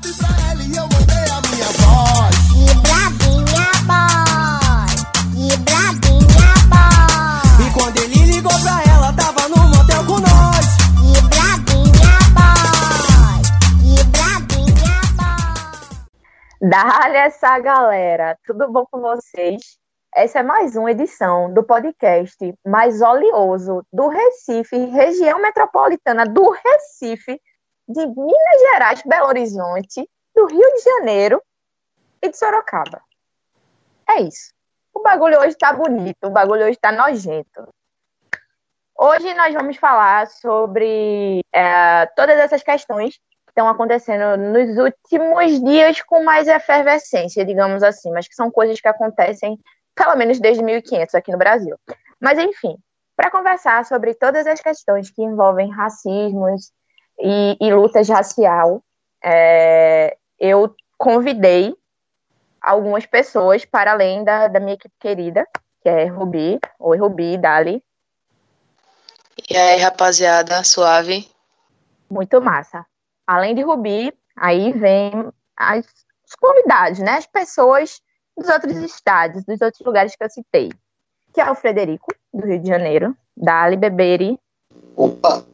WhatsApp pra ela e eu mandei a minha voz. Vibradinha boy, vibradinha boy, E quando ele ligou pra ela, tava no motel com nós. vibradinha boy, vibradinha boy. Dá-lhe essa galera, tudo bom com vocês? Essa é mais uma edição do podcast mais oleoso do Recife, região metropolitana do Recife, de Minas Gerais, Belo Horizonte, do Rio de Janeiro e de Sorocaba. É isso. O bagulho hoje tá bonito, o bagulho hoje tá nojento. Hoje nós vamos falar sobre é, todas essas questões que estão acontecendo nos últimos dias com mais efervescência, digamos assim, mas que são coisas que acontecem pelo menos desde 1500 aqui no Brasil. Mas enfim, para conversar sobre todas as questões que envolvem racismos e, e lutas racial, é, eu convidei algumas pessoas para além da, da minha equipe querida, que é Rubi, oi Rubi, Dali, E aí, rapaziada, suave? muito massa. Além de Rubi, aí vem as, os convidados, né? As pessoas dos outros estados, dos outros lugares que eu citei. Que é o Frederico, do Rio de Janeiro, Dali Beberi. Opa!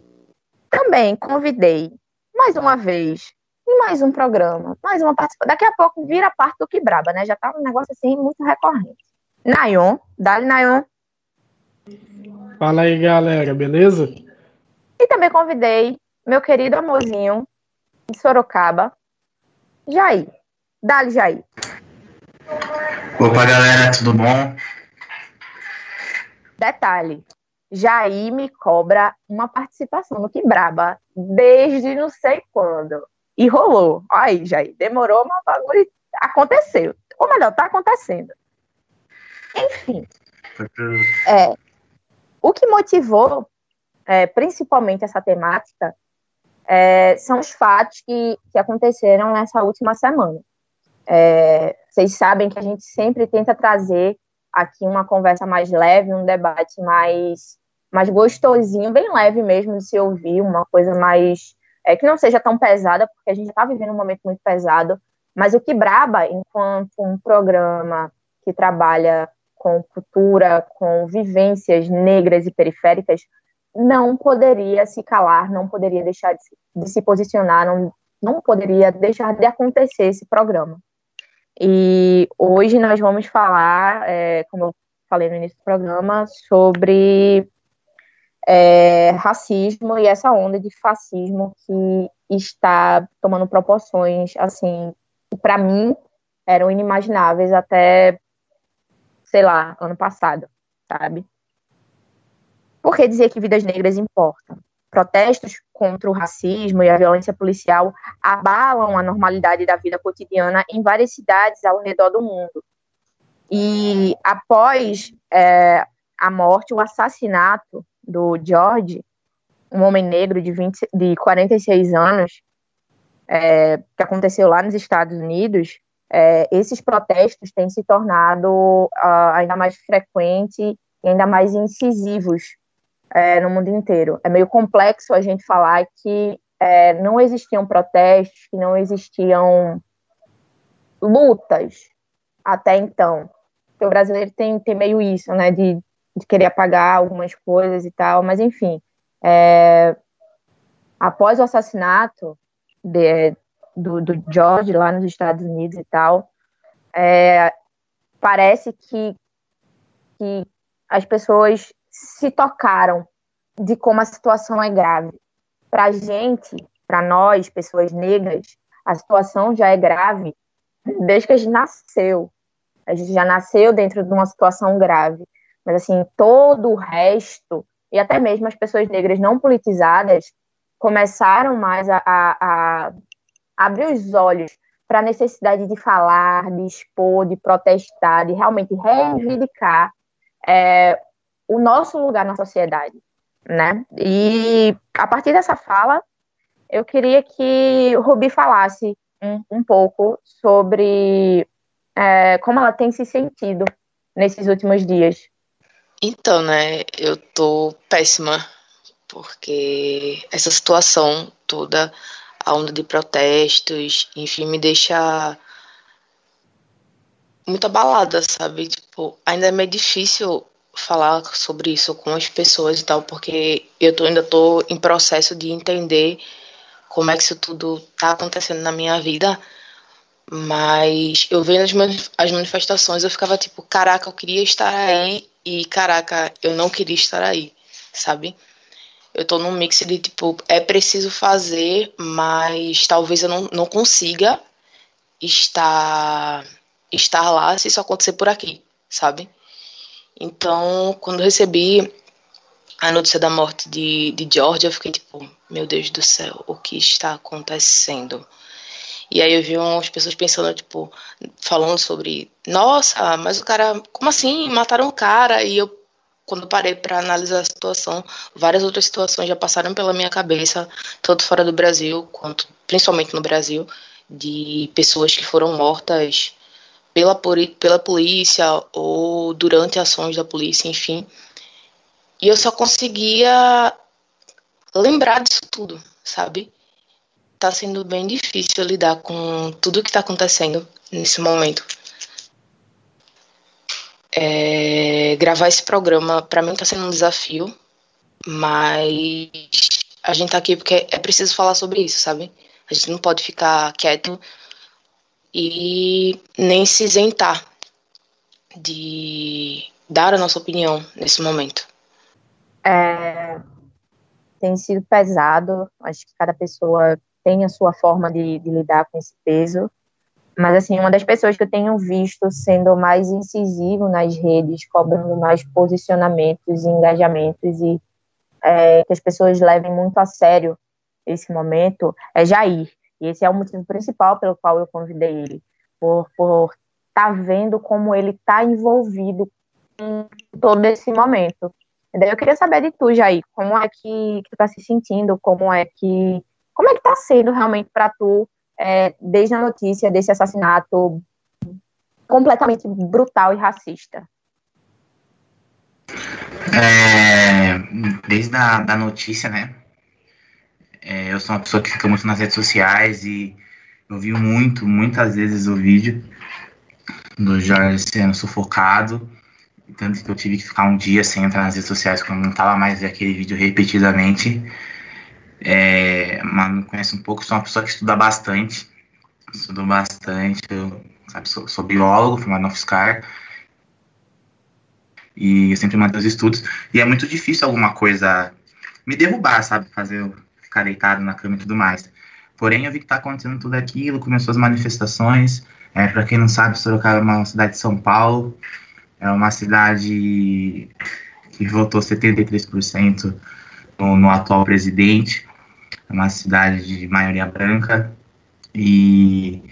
Também convidei, mais uma vez, em mais um programa, mais uma participação. Daqui a pouco vira parte do Quebraba, né? Já tá um negócio assim muito recorrente. Nayon, Dali Nayon. Fala aí, galera, beleza? E também convidei meu querido amorzinho de Sorocaba, Jair. Dali, Jair. Opa, galera, tudo bom? Detalhe, Jair me cobra uma participação no Quebraba desde não sei quando. E rolou. Aí, Jair, demorou, mas o bagulho aconteceu. Ou melhor, tá acontecendo. Enfim, é, o que motivou é, principalmente essa temática é, são os fatos que, que aconteceram nessa última semana. É, vocês sabem que a gente sempre tenta trazer aqui uma conversa mais leve, um debate mais, mais gostosinho, bem leve mesmo de se ouvir, uma coisa mais. É, que não seja tão pesada, porque a gente está vivendo um momento muito pesado, mas o Quebraba, enquanto um programa que trabalha com cultura, com vivências negras e periféricas, não poderia se calar, não poderia deixar de se, de se posicionar, não, não poderia deixar de acontecer esse programa. E hoje nós vamos falar, é, como eu falei no início do programa, sobre é, racismo e essa onda de fascismo que está tomando proporções, assim, para mim eram inimagináveis até, sei lá, ano passado, sabe? Por que dizer que vidas negras importam? Protestos contra o racismo e a violência policial abalam a normalidade da vida cotidiana em várias cidades ao redor do mundo. E após é, a morte, o assassinato do George, um homem negro de, 20, de 46 anos, é, que aconteceu lá nos Estados Unidos, é, esses protestos têm se tornado uh, ainda mais frequentes e ainda mais incisivos é, no mundo inteiro. É meio complexo a gente falar que é, não existiam protestos, que não existiam lutas até então. Porque o brasileiro tem, tem meio isso, né, de, de querer apagar algumas coisas e tal, mas enfim. É, após o assassinato de, do, do George lá nos Estados Unidos e tal, é, parece que, que as pessoas se tocaram de como a situação é grave. Para a gente, para nós, pessoas negras, a situação já é grave desde que a gente nasceu. A gente já nasceu dentro de uma situação grave. Mas, assim, todo o resto, e até mesmo as pessoas negras não politizadas, começaram mais a, a, a abrir os olhos para a necessidade de falar, de expor, de protestar, de realmente reivindicar é, o nosso lugar na sociedade, né? E a partir dessa fala, eu queria que Rubi falasse um, um pouco sobre é, como ela tem se sentido nesses últimos dias. Então, né, eu tô péssima, porque essa situação toda a onda de protestos, enfim, me deixa muito abalada, sabe? Tipo, ainda é meio difícil falar sobre isso com as pessoas e tal, porque eu tô, ainda tô em processo de entender como é que isso tudo tá acontecendo na minha vida. Mas eu vendo as, as manifestações, eu ficava tipo, caraca, eu queria estar aí e caraca, eu não queria estar aí, sabe? Eu tô num mix de tipo, é preciso fazer, mas talvez eu não, não consiga estar estar lá se isso acontecer por aqui, sabe? Então, quando recebi a notícia da morte de, de George, eu fiquei tipo, meu Deus do céu, o que está acontecendo? E aí eu vi umas pessoas pensando, tipo, falando sobre, nossa, mas o cara, como assim? Mataram o cara? E eu, quando parei para analisar a situação, várias outras situações já passaram pela minha cabeça, tanto fora do Brasil, quanto principalmente no Brasil, de pessoas que foram mortas pela, pela polícia ou durante ações da polícia, enfim. E eu só conseguia lembrar disso tudo, sabe? Tá sendo bem difícil lidar com tudo que tá acontecendo nesse momento. É, gravar esse programa para mim tá sendo um desafio, mas a gente tá aqui porque é preciso falar sobre isso, sabe? A gente não pode ficar quieto e nem se isentar de dar a nossa opinião nesse momento. É, tem sido pesado, acho que cada pessoa tem a sua forma de, de, lidar com esse peso, mas assim, uma das pessoas que eu tenho visto sendo mais incisivo nas redes, cobrando mais posicionamentos e engajamentos e é, que as pessoas levem muito a sério esse momento é Jair. E esse é o motivo principal pelo qual eu convidei ele, por por tá vendo como ele está envolvido em todo esse momento. Eu queria saber de tu, Jair, como é que, que tu está se sentindo, como é que como é que está sendo realmente para tu é, desde a notícia desse assassinato completamente brutal e racista? É, desde a da notícia, né? É, eu sou uma pessoa que fica muito nas redes sociais e eu vi muito, muitas vezes o vídeo do Jorge sendo sufocado. Tanto que eu tive que ficar um dia sem entrar nas redes sociais, quando não estava mais aquele vídeo repetidamente. É, mas me conhece um pouco, sou uma pessoa que estuda bastante. Estudo bastante, eu sabe, sou, sou biólogo, formado na UFSCar. E eu sempre mantenho os estudos. E é muito difícil alguma coisa me derrubar, sabe? Fazer ficar deitado na cama e tudo mais. Porém, eu vi que está acontecendo tudo aquilo, começou as manifestações. É, Para quem não sabe, Sorocaba é uma cidade de São Paulo, é uma cidade que votou 73% no, no atual presidente, é uma cidade de maioria branca, e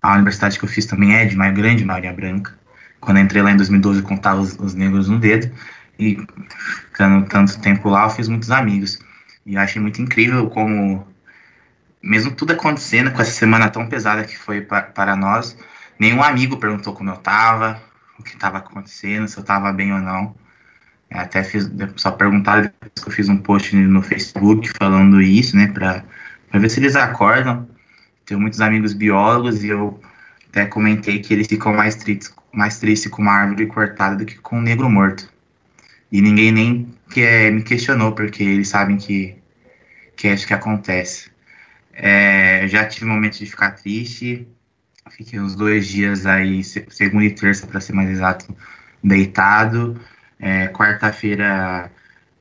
a universidade que eu fiz também é de uma grande maioria branca. Quando eu entrei lá em 2012, eu contava os, os negros no dedo, e ficando tanto tempo lá, eu fiz muitos amigos. E eu achei muito incrível como, mesmo tudo acontecendo com essa semana tão pesada que foi pra, para nós, nenhum amigo perguntou como eu tava, o que estava acontecendo, se eu tava bem ou não. Até fiz, só perguntaram depois que eu fiz um post no Facebook falando isso, né, para ver se eles acordam. Tenho muitos amigos biólogos e eu até comentei que eles ficam mais tristes, mais tristes com uma árvore cortada do que com um negro morto. E ninguém nem que, é, me questionou, porque eles sabem que, que é isso que acontece. É, já tive momentos de ficar triste, fiquei uns dois dias aí, segunda e terça, para ser mais exato, deitado. É, Quarta-feira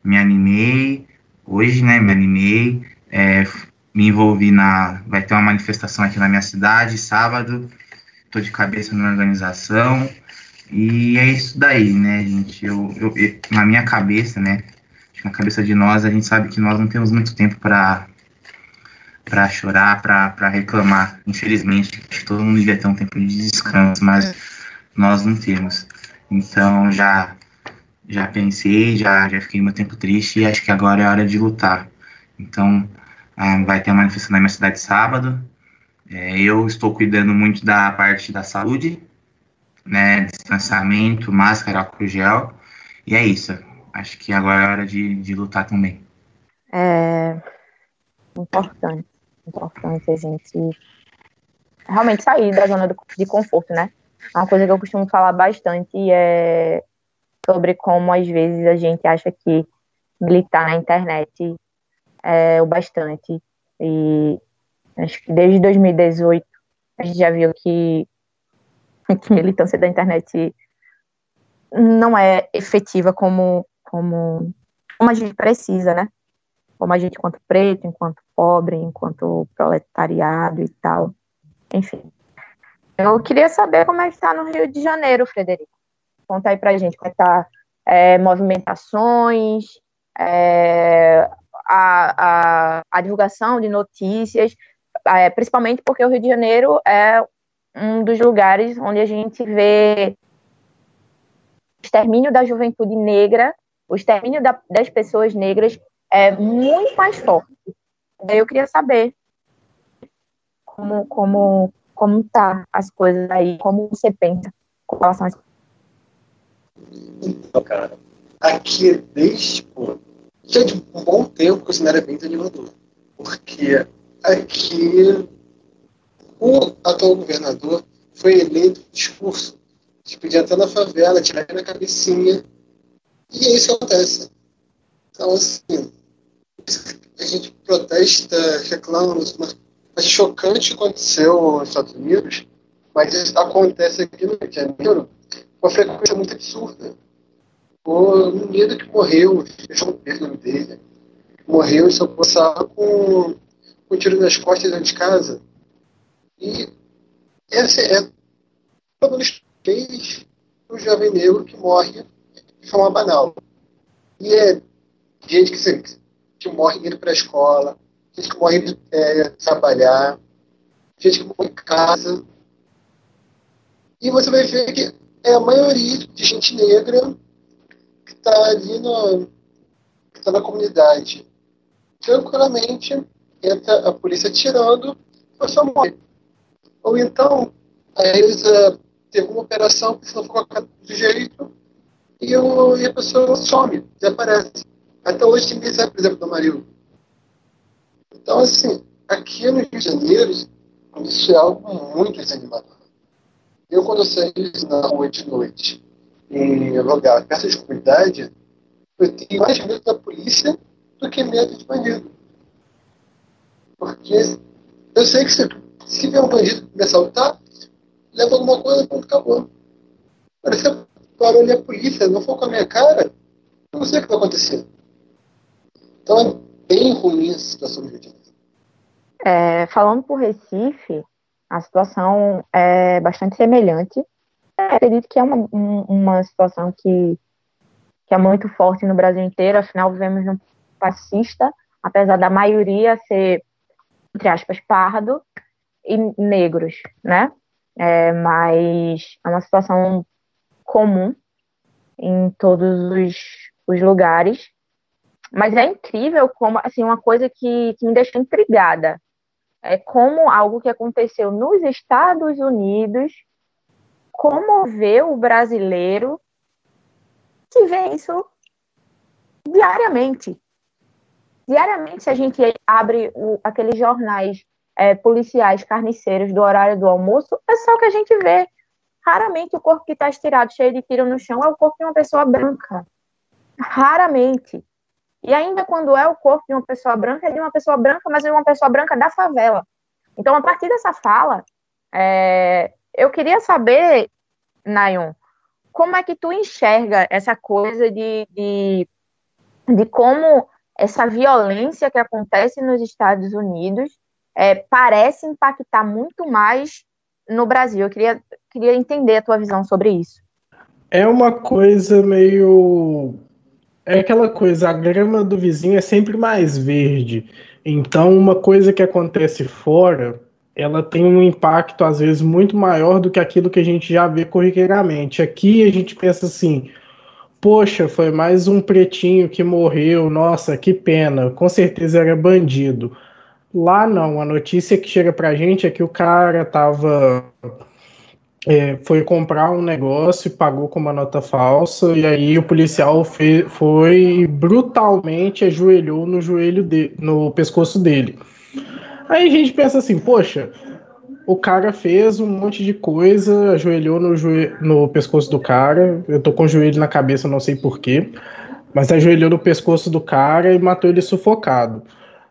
me animei, hoje, né, me animei, é, me envolvi na. Vai ter uma manifestação aqui na minha cidade, sábado, estou de cabeça na organização. E é isso daí, né, gente? Eu, eu, eu, na minha cabeça, né? Na cabeça de nós, a gente sabe que nós não temos muito tempo para para chorar, para reclamar. Infelizmente, acho que todo mundo devia ter um tempo de descanso, mas nós não temos. Então já já pensei, já já fiquei meu tempo triste e acho que agora é hora de lutar. Então ah, vai ter uma manifestação na minha cidade sábado. É, eu estou cuidando muito da parte da saúde, né, distanciamento, máscara, álcool gel. E é isso. Acho que agora é hora de, de lutar também. É importante. importante a gente realmente sair da zona de conforto, né? Uma coisa que eu costumo falar bastante é sobre como às vezes a gente acha que militar na internet é o bastante. E acho que desde 2018 a gente já viu que, que militância da internet não é efetiva como, como, como a gente precisa, né? Como a gente, enquanto preto, enquanto pobre, enquanto proletariado e tal. Enfim. Eu queria saber como é que está no Rio de Janeiro, Frederico. Conta aí pra gente como tá é, movimentações, é, a, a, a, divulgação de notícias, é, principalmente porque o Rio de Janeiro é um dos lugares onde a gente vê o extermínio da juventude negra, o extermínio da, das pessoas negras é muito mais forte. Eu queria saber como, como, como tá as coisas aí, como você pensa com relação a isso. Então, cara, aqui desde pô, já de um bom tempo que o cenário é bem desanimador. Porque aqui o atual governador foi eleito discurso de pedir até na favela, tirar na cabecinha. E é isso que acontece. Então, assim, a gente protesta, reclama, mas é chocante o que aconteceu nos Estados Unidos, mas isso acontece aqui no Rio de Janeiro uma frequência muito absurda. O menino que morreu, deixa eu ver o nome dele, morreu em São Gonçalo com, com um tiro nas costas dentro de casa. E essa é a vez um jovem negro que morre de forma banal. E é gente que, que morre indo para a escola, gente que morre indo é, trabalhar, gente que morre em casa. E você vai ver que é a maioria de gente negra que está ali no, que está na comunidade. Tranquilamente entra a polícia tirando a sua morre. Ou então, a Elisa teve uma operação que se não for do jeito e, o, e a pessoa some, desaparece. Até hoje ninguém sabe, por exemplo, do Maril. Então, assim, aqui no Rio de Janeiro, isso é algo muito desanimador. Eu, quando saí na rua de noite, em lugar perto de comunidade, eu tenho mais medo da polícia do que medo de bandido. Porque eu sei que se, se vier um bandido me assaltar, leva alguma coisa, ponto, acabou. Agora, se eu parou ali a polícia, não for com a minha cara, eu não sei o que vai acontecer. Então é bem ruim essa situação de Janeiro. É, falando por Recife, a situação é bastante semelhante. É, acredito que é uma, uma situação que, que é muito forte no Brasil inteiro, afinal vivemos num fascista, apesar da maioria ser, entre aspas, pardo e negros, né? É, mas é uma situação comum em todos os, os lugares. Mas é incrível como, assim, uma coisa que, que me deixou intrigada é como algo que aconteceu nos Estados Unidos comoveu o brasileiro que vê isso diariamente. Diariamente, se a gente abre o, aqueles jornais é, policiais carniceiros do horário do almoço, é só o que a gente vê. Raramente o corpo que está estirado, cheio de tiro no chão, é o corpo de uma pessoa branca. Raramente. E ainda quando é o corpo de uma pessoa branca, é de uma pessoa branca, mas de uma pessoa branca da favela. Então, a partir dessa fala, é, eu queria saber, Nayon, como é que tu enxerga essa coisa de, de, de como essa violência que acontece nos Estados Unidos é, parece impactar muito mais no Brasil. Eu queria, queria entender a tua visão sobre isso. É uma coisa meio. É aquela coisa, a grama do vizinho é sempre mais verde. Então, uma coisa que acontece fora, ela tem um impacto, às vezes, muito maior do que aquilo que a gente já vê corriqueiramente. Aqui a gente pensa assim: poxa, foi mais um pretinho que morreu, nossa, que pena, com certeza era bandido. Lá não, a notícia que chega pra gente é que o cara tava. É, foi comprar um negócio e pagou com uma nota falsa, e aí o policial fe, foi brutalmente ajoelhou no joelho de, no pescoço dele. Aí a gente pensa assim, poxa, o cara fez um monte de coisa, ajoelhou no, joelho, no pescoço do cara. Eu tô com o joelho na cabeça, não sei porquê. Mas ajoelhou no pescoço do cara e matou ele sufocado.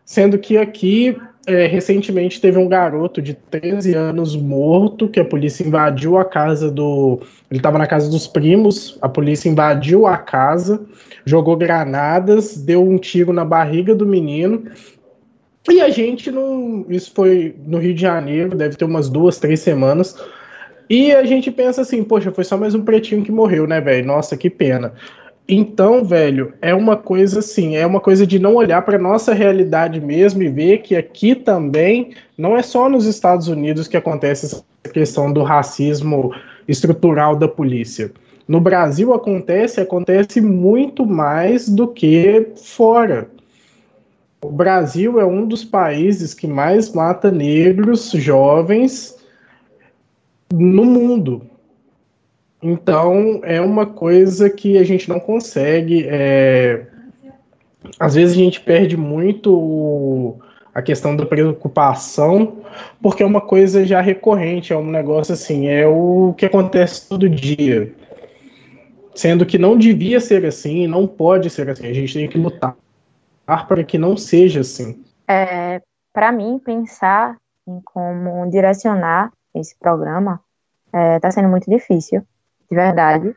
Sendo que aqui, é, recentemente, teve um garoto de 13 anos morto, que a polícia invadiu a casa do. Ele estava na casa dos primos, a polícia invadiu a casa, jogou granadas, deu um tiro na barriga do menino e a gente não. Isso foi no Rio de Janeiro, deve ter umas duas, três semanas. E a gente pensa assim, poxa, foi só mais um pretinho que morreu, né, velho? Nossa, que pena. Então, velho, é uma coisa assim, é uma coisa de não olhar para nossa realidade mesmo e ver que aqui também não é só nos Estados Unidos que acontece essa questão do racismo estrutural da polícia. No Brasil acontece, acontece muito mais do que fora. O Brasil é um dos países que mais mata negros jovens no mundo. Então, é uma coisa que a gente não consegue. É... Às vezes a gente perde muito a questão da preocupação, porque é uma coisa já recorrente, é um negócio assim, é o que acontece todo dia. Sendo que não devia ser assim, não pode ser assim, a gente tem que lutar para que não seja assim? É, para mim, pensar em como direcionar esse programa está é, tá sendo muito difícil, de verdade,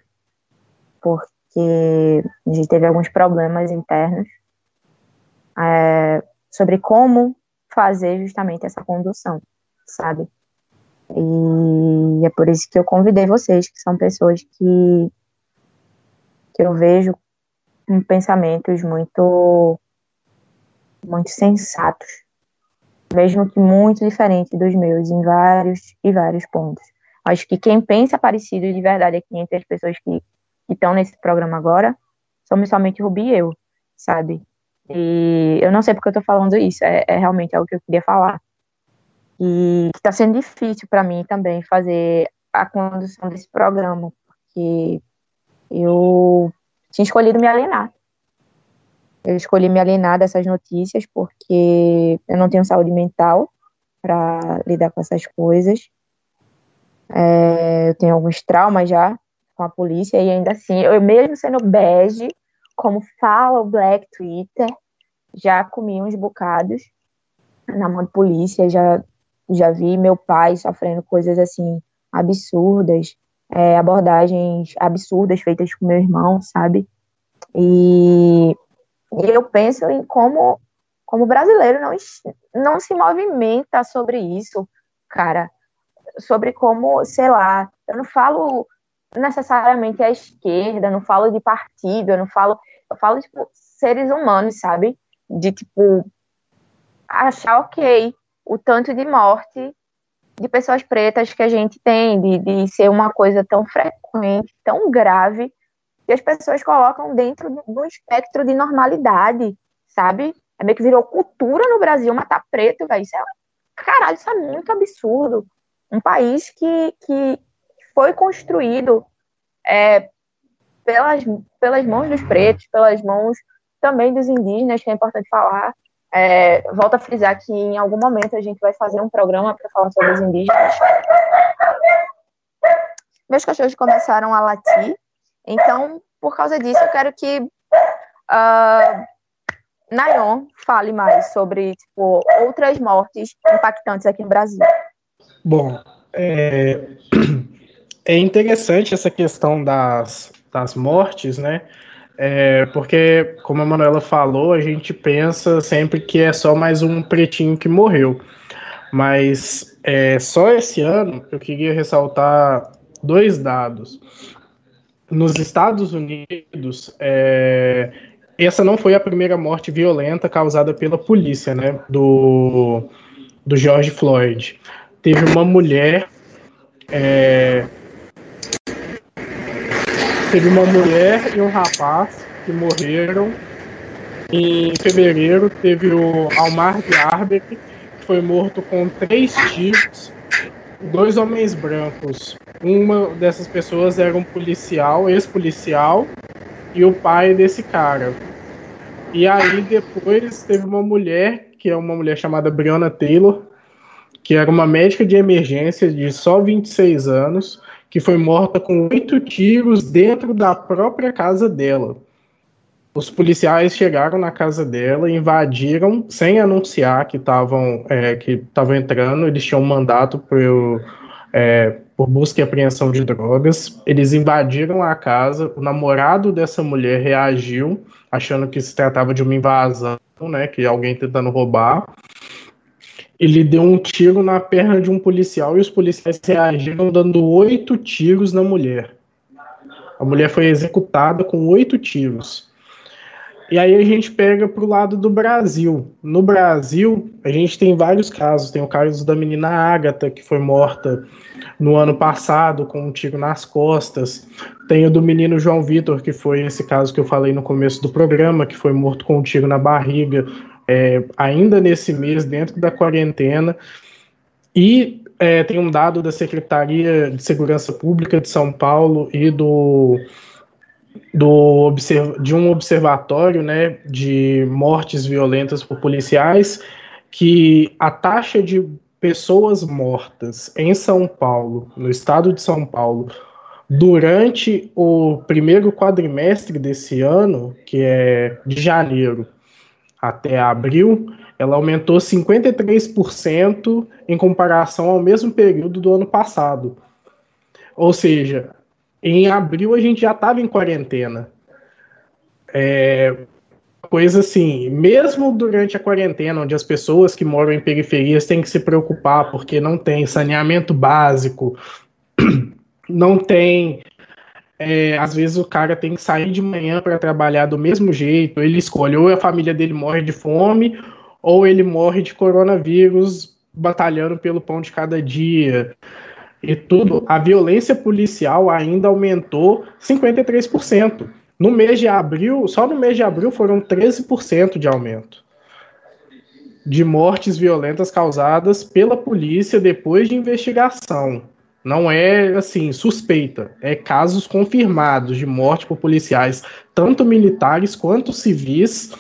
porque a gente teve alguns problemas internos é, sobre como fazer justamente essa condução, sabe? E é por isso que eu convidei vocês, que são pessoas que, que eu vejo com pensamentos muito muito sensatos, mesmo que muito diferente dos meus em vários e vários pontos. Acho que quem pensa parecido de verdade aqui entre as pessoas que estão nesse programa agora somos somente Rubi e eu, sabe? E eu não sei porque eu tô falando isso, é, é realmente algo que eu queria falar. E está sendo difícil para mim também fazer a condução desse programa, porque eu tinha escolhido me alienar. Eu escolhi me alienar dessas notícias porque eu não tenho saúde mental para lidar com essas coisas. É, eu tenho alguns traumas já com a polícia e ainda assim, eu mesmo sendo bege, como fala o Black Twitter, já comi uns bocados na mão de polícia, já, já vi meu pai sofrendo coisas assim absurdas, é, abordagens absurdas feitas com meu irmão, sabe? E e eu penso em como, como brasileiro não, não se movimenta sobre isso, cara. Sobre como, sei lá, eu não falo necessariamente a esquerda, não falo de partido, eu não falo, eu falo tipo seres humanos, sabe? De tipo achar ok o tanto de morte de pessoas pretas que a gente tem, de, de ser uma coisa tão frequente, tão grave, e as pessoas colocam dentro do espectro de normalidade, sabe? É meio que virou cultura no Brasil matar preto, velho. Isso é, caralho, isso é muito absurdo. Um país que, que foi construído é, pelas, pelas mãos dos pretos, pelas mãos também dos indígenas, que é importante falar. É, volto a frisar que em algum momento a gente vai fazer um programa para falar sobre os indígenas. Meus cachorros começaram a latir, então, por causa disso, eu quero que uh, Nayon fale mais sobre tipo, outras mortes impactantes aqui no Brasil. Bom, é, é interessante essa questão das, das mortes, né? É, porque, como a Manuela falou, a gente pensa sempre que é só mais um pretinho que morreu. Mas é, só esse ano eu queria ressaltar dois dados nos Estados Unidos, é, essa não foi a primeira morte violenta causada pela polícia, né? Do, do George Floyd. Teve uma mulher. É, teve uma mulher e um rapaz que morreram. Em fevereiro teve o Almar de Arbeck, que foi morto com três tiros dois homens brancos. Uma dessas pessoas era um policial, ex-policial, e o pai desse cara. E aí depois teve uma mulher que é uma mulher chamada Breonna Taylor, que era uma médica de emergência de só 26 anos, que foi morta com oito tiros dentro da própria casa dela. Os policiais chegaram na casa dela, invadiram sem anunciar que estavam é, que estavam entrando. Eles tinham um mandato por, é, por busca e apreensão de drogas. Eles invadiram a casa. O namorado dessa mulher reagiu, achando que se tratava de uma invasão, né, que alguém tentando roubar. Ele deu um tiro na perna de um policial e os policiais reagiram dando oito tiros na mulher. A mulher foi executada com oito tiros. E aí a gente pega para o lado do Brasil. No Brasil, a gente tem vários casos. Tem o caso da menina Ágata, que foi morta no ano passado com um tiro nas costas. Tem o do menino João Vitor, que foi esse caso que eu falei no começo do programa, que foi morto com um tiro na barriga, é, ainda nesse mês, dentro da quarentena. E é, tem um dado da Secretaria de Segurança Pública de São Paulo e do do de um observatório né, de mortes violentas por policiais que a taxa de pessoas mortas em São Paulo, no estado de São Paulo, durante o primeiro quadrimestre desse ano, que é de janeiro até abril, ela aumentou 53% em comparação ao mesmo período do ano passado. Ou seja, em abril a gente já estava em quarentena. É, coisa assim, mesmo durante a quarentena, onde as pessoas que moram em periferias têm que se preocupar porque não tem saneamento básico, não tem. É, às vezes o cara tem que sair de manhã para trabalhar do mesmo jeito, ele escolhe ou a família dele morre de fome ou ele morre de coronavírus batalhando pelo pão de cada dia e tudo, a violência policial ainda aumentou 53%. No mês de abril, só no mês de abril foram 13% de aumento de mortes violentas causadas pela polícia depois de investigação. Não é assim, suspeita, é casos confirmados de morte por policiais, tanto militares quanto civis,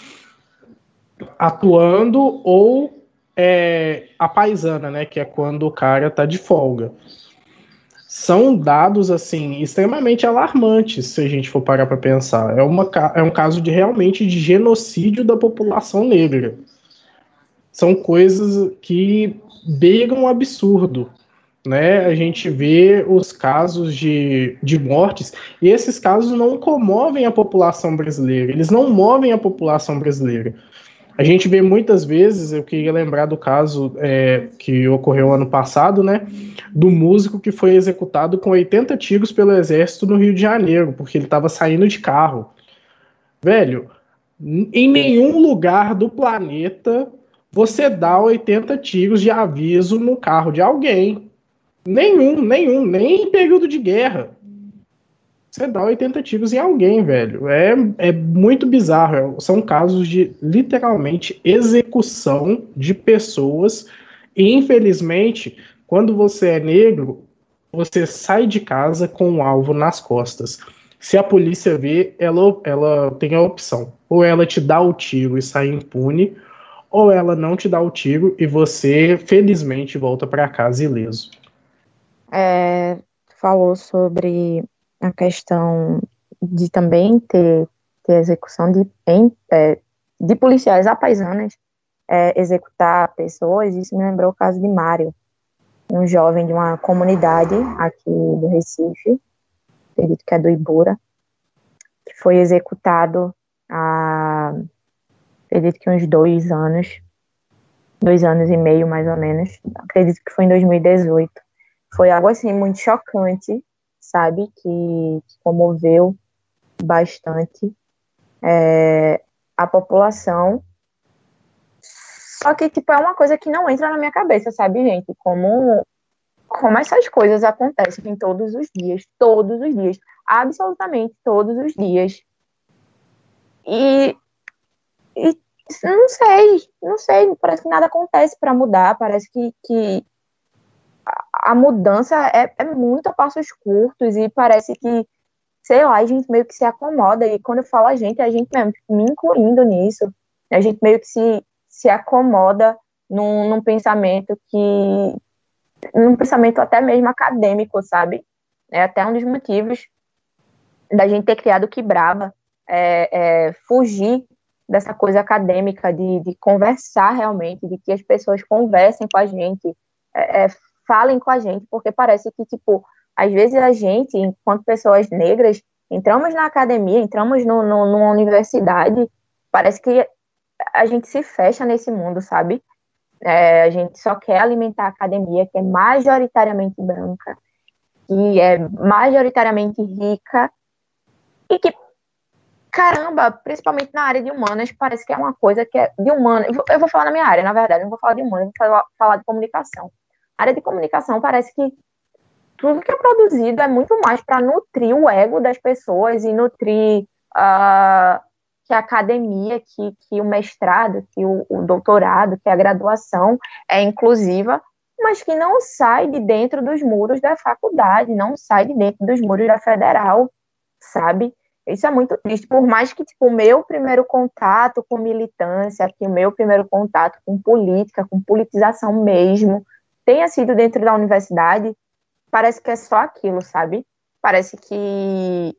atuando ou é, a paisana, né? Que é quando o cara tá de folga são dados assim extremamente alarmantes se a gente for parar para pensar. É, uma, é um caso de realmente de genocídio da população negra. São coisas que beiram um absurdo. Né? A gente vê os casos de, de mortes, e esses casos não comovem a população brasileira, eles não movem a população brasileira. A gente vê muitas vezes, eu queria lembrar do caso é, que ocorreu ano passado, né? Do músico que foi executado com 80 tiros pelo exército no Rio de Janeiro, porque ele estava saindo de carro. Velho, em nenhum lugar do planeta você dá 80 tiros de aviso no carro de alguém. Nenhum, nenhum, nem em período de guerra você dá 80 tiros em alguém, velho. É, é muito bizarro. São casos de literalmente execução de pessoas. E infelizmente, quando você é negro, você sai de casa com um alvo nas costas. Se a polícia vê, ela, ela tem a opção. Ou ela te dá o tiro e sai impune, ou ela não te dá o tiro e você, felizmente, volta para casa ileso. É, falou sobre a questão de também ter, ter execução de, em, é, de policiais apaisanas é, executar pessoas, isso me lembrou o caso de Mário, um jovem de uma comunidade aqui do Recife, acredito que é do Ibura, que foi executado há, acredito que uns dois anos, dois anos e meio mais ou menos, acredito que foi em 2018. Foi algo assim muito chocante, sabe, que, comoveu bastante é, a população. Só que, tipo, é uma coisa que não entra na minha cabeça, sabe, gente? Como, como essas coisas acontecem todos os dias, todos os dias, absolutamente todos os dias. E, e não sei, não sei, parece que nada acontece para mudar, parece que, que a mudança é, é muito a passos curtos e parece que, sei lá, a gente meio que se acomoda. E quando eu falo a gente, a gente mesmo, tipo, me incluindo nisso, a gente meio que se, se acomoda num, num pensamento que. num pensamento até mesmo acadêmico, sabe? É até um dos motivos da gente ter criado o Quebrava, é, é, fugir dessa coisa acadêmica, de, de, conversar realmente, de que as pessoas conversem com a gente, é, é, falem com a gente, porque parece que, tipo, às vezes a gente, enquanto pessoas negras, entramos na academia, entramos no, no, numa universidade, parece que a gente se fecha nesse mundo, sabe? É, a gente só quer alimentar a academia, que é majoritariamente branca, que é majoritariamente rica, e que caramba, principalmente na área de humanas, parece que é uma coisa que é de humanas. Eu vou falar na minha área, na verdade, não vou falar de humanas, vou falar de comunicação. Área de comunicação parece que tudo que é produzido é muito mais para nutrir o ego das pessoas e nutrir uh, que a academia, que, que o mestrado, que o, o doutorado, que a graduação é inclusiva, mas que não sai de dentro dos muros da faculdade, não sai de dentro dos muros da federal, sabe? Isso é muito triste, por mais que tipo, o meu primeiro contato com militância, que o meu primeiro contato com política, com politização mesmo, tenha sido dentro da universidade, parece que é só aquilo, sabe? Parece que,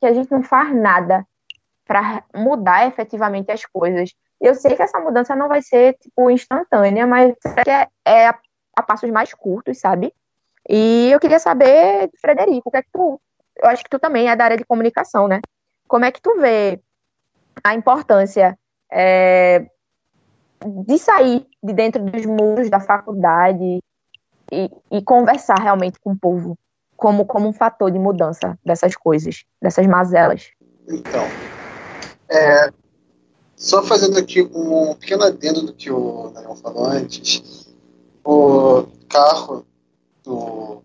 que a gente não faz nada para mudar efetivamente as coisas. Eu sei que essa mudança não vai ser tipo instantânea, mas é, é a, a passos mais curtos, sabe? E eu queria saber, Frederico, o que é que tu eu acho que tu também é da área de comunicação, né? Como é que tu vê a importância é, de sair de dentro dos muros da faculdade e, e, conversar realmente com o povo como, como um fator de mudança dessas coisas, dessas mazelas? Então, é, só fazendo aqui um pequeno adendo do que o Daniel falou antes, o carro do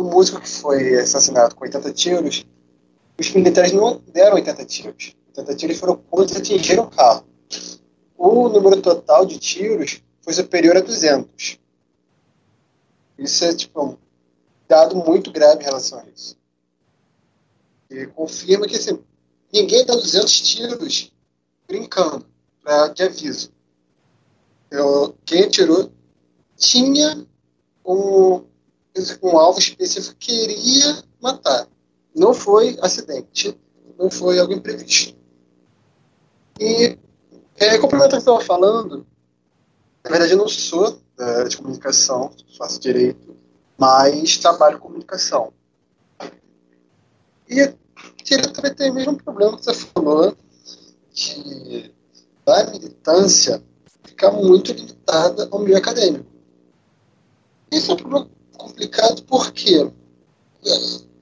do músico que foi assassinado com 80 tiros, os militares não deram 80 tiros. 80 tiros foram quantos atingiram o carro. O número total de tiros foi superior a 200. Isso é tipo um dado muito grave em relação a isso. E confirma que assim, ninguém dá 200 tiros brincando, pra, de aviso. Eu, quem atirou tinha um, um alvo específico queria matar. Não foi acidente, não foi algo imprevisto. E é, complementando o que estava falando, na verdade eu não sou área de comunicação, faço direito, mas trabalho com comunicação. E queria também ter o mesmo problema que você falou, que a militância fica muito limitada ao meio acadêmico. Isso é um problema complicado porque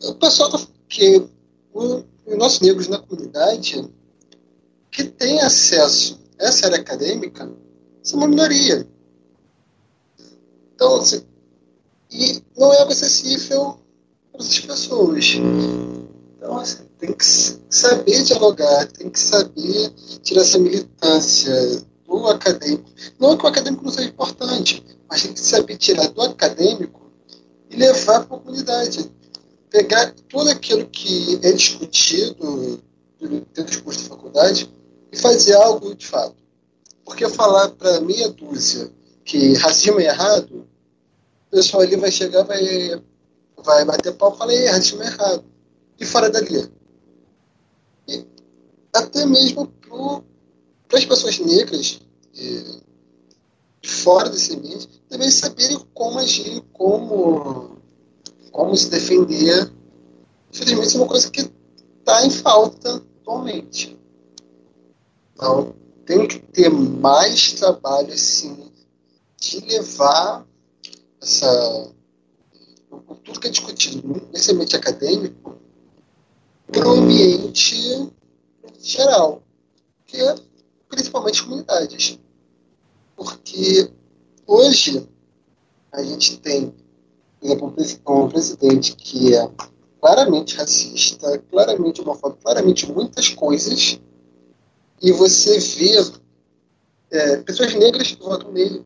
o pessoal tá, que os nossos negros na comunidade que tem acesso essa área acadêmica são uma minoria. Então, assim, e não é algo acessível para essas pessoas. Então, assim, tem que saber dialogar, tem que saber tirar essa militância do acadêmico. Não que o acadêmico não seja importante, mas tem que saber tirar do acadêmico e levar para a comunidade. Pegar tudo aquilo que é discutido dentro do curso da faculdade e fazer algo de fato. Porque falar para meia dúzia que racismo é errado, o pessoal ali vai chegar, vai, vai bater pau e falar, racismo é errado. E fora dali. E até mesmo para as pessoas negras, e, fora desse ambiente também saberem como agir, como, como se defender. Infelizmente, é uma coisa que está em falta atualmente. Então, tem que ter mais trabalho, assim, de levar essa, tudo que é discutido nesse ambiente acadêmico para o ambiente geral, que é principalmente comunidades. Porque hoje a gente tem, um presidente que é claramente racista, claramente homofóbico, claramente muitas coisas, e você vê é, pessoas negras que votam nele.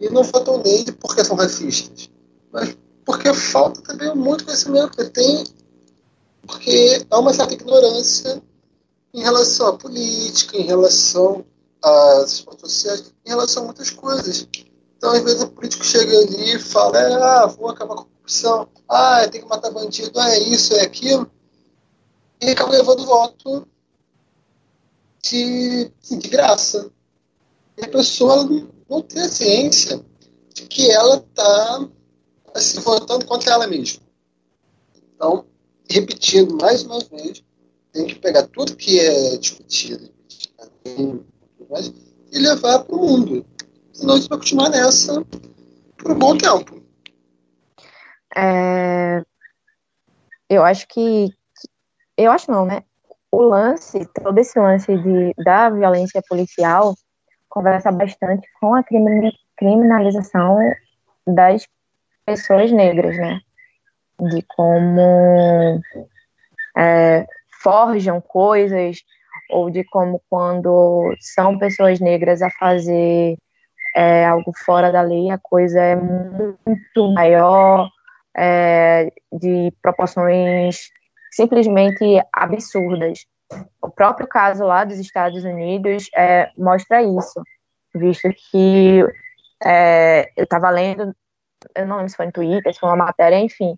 E não votam nele porque são racistas, mas porque falta também muito conhecimento. Tem, porque há uma certa ignorância em relação à política, em relação as respostas sociais em relação a muitas coisas. Então, às vezes, o político chega ali e fala: é, ah, vou acabar com a corrupção, ah, tem que matar bandido, ah, é isso, é aquilo. E acaba levando voto de, de graça. E a pessoa não tem a ciência de que ela está assim, votando contra ela mesma. Então, repetindo mais uma vez, tem que pegar tudo que é discutido e levar para o mundo. Senão a gente vai continuar nessa por um bom tempo. É, eu acho que. Eu acho não, né? O lance, todo esse lance de, da violência policial conversa bastante com a criminalização das pessoas negras, né? De como é, forjam coisas, ou de como quando são pessoas negras a fazer é, algo fora da lei, a coisa é muito maior, é, de proporções simplesmente absurdas. O próprio caso lá dos Estados Unidos é, mostra isso, visto que é, eu estava lendo, eu não lembro se foi no Twitter, se foi uma matéria, enfim,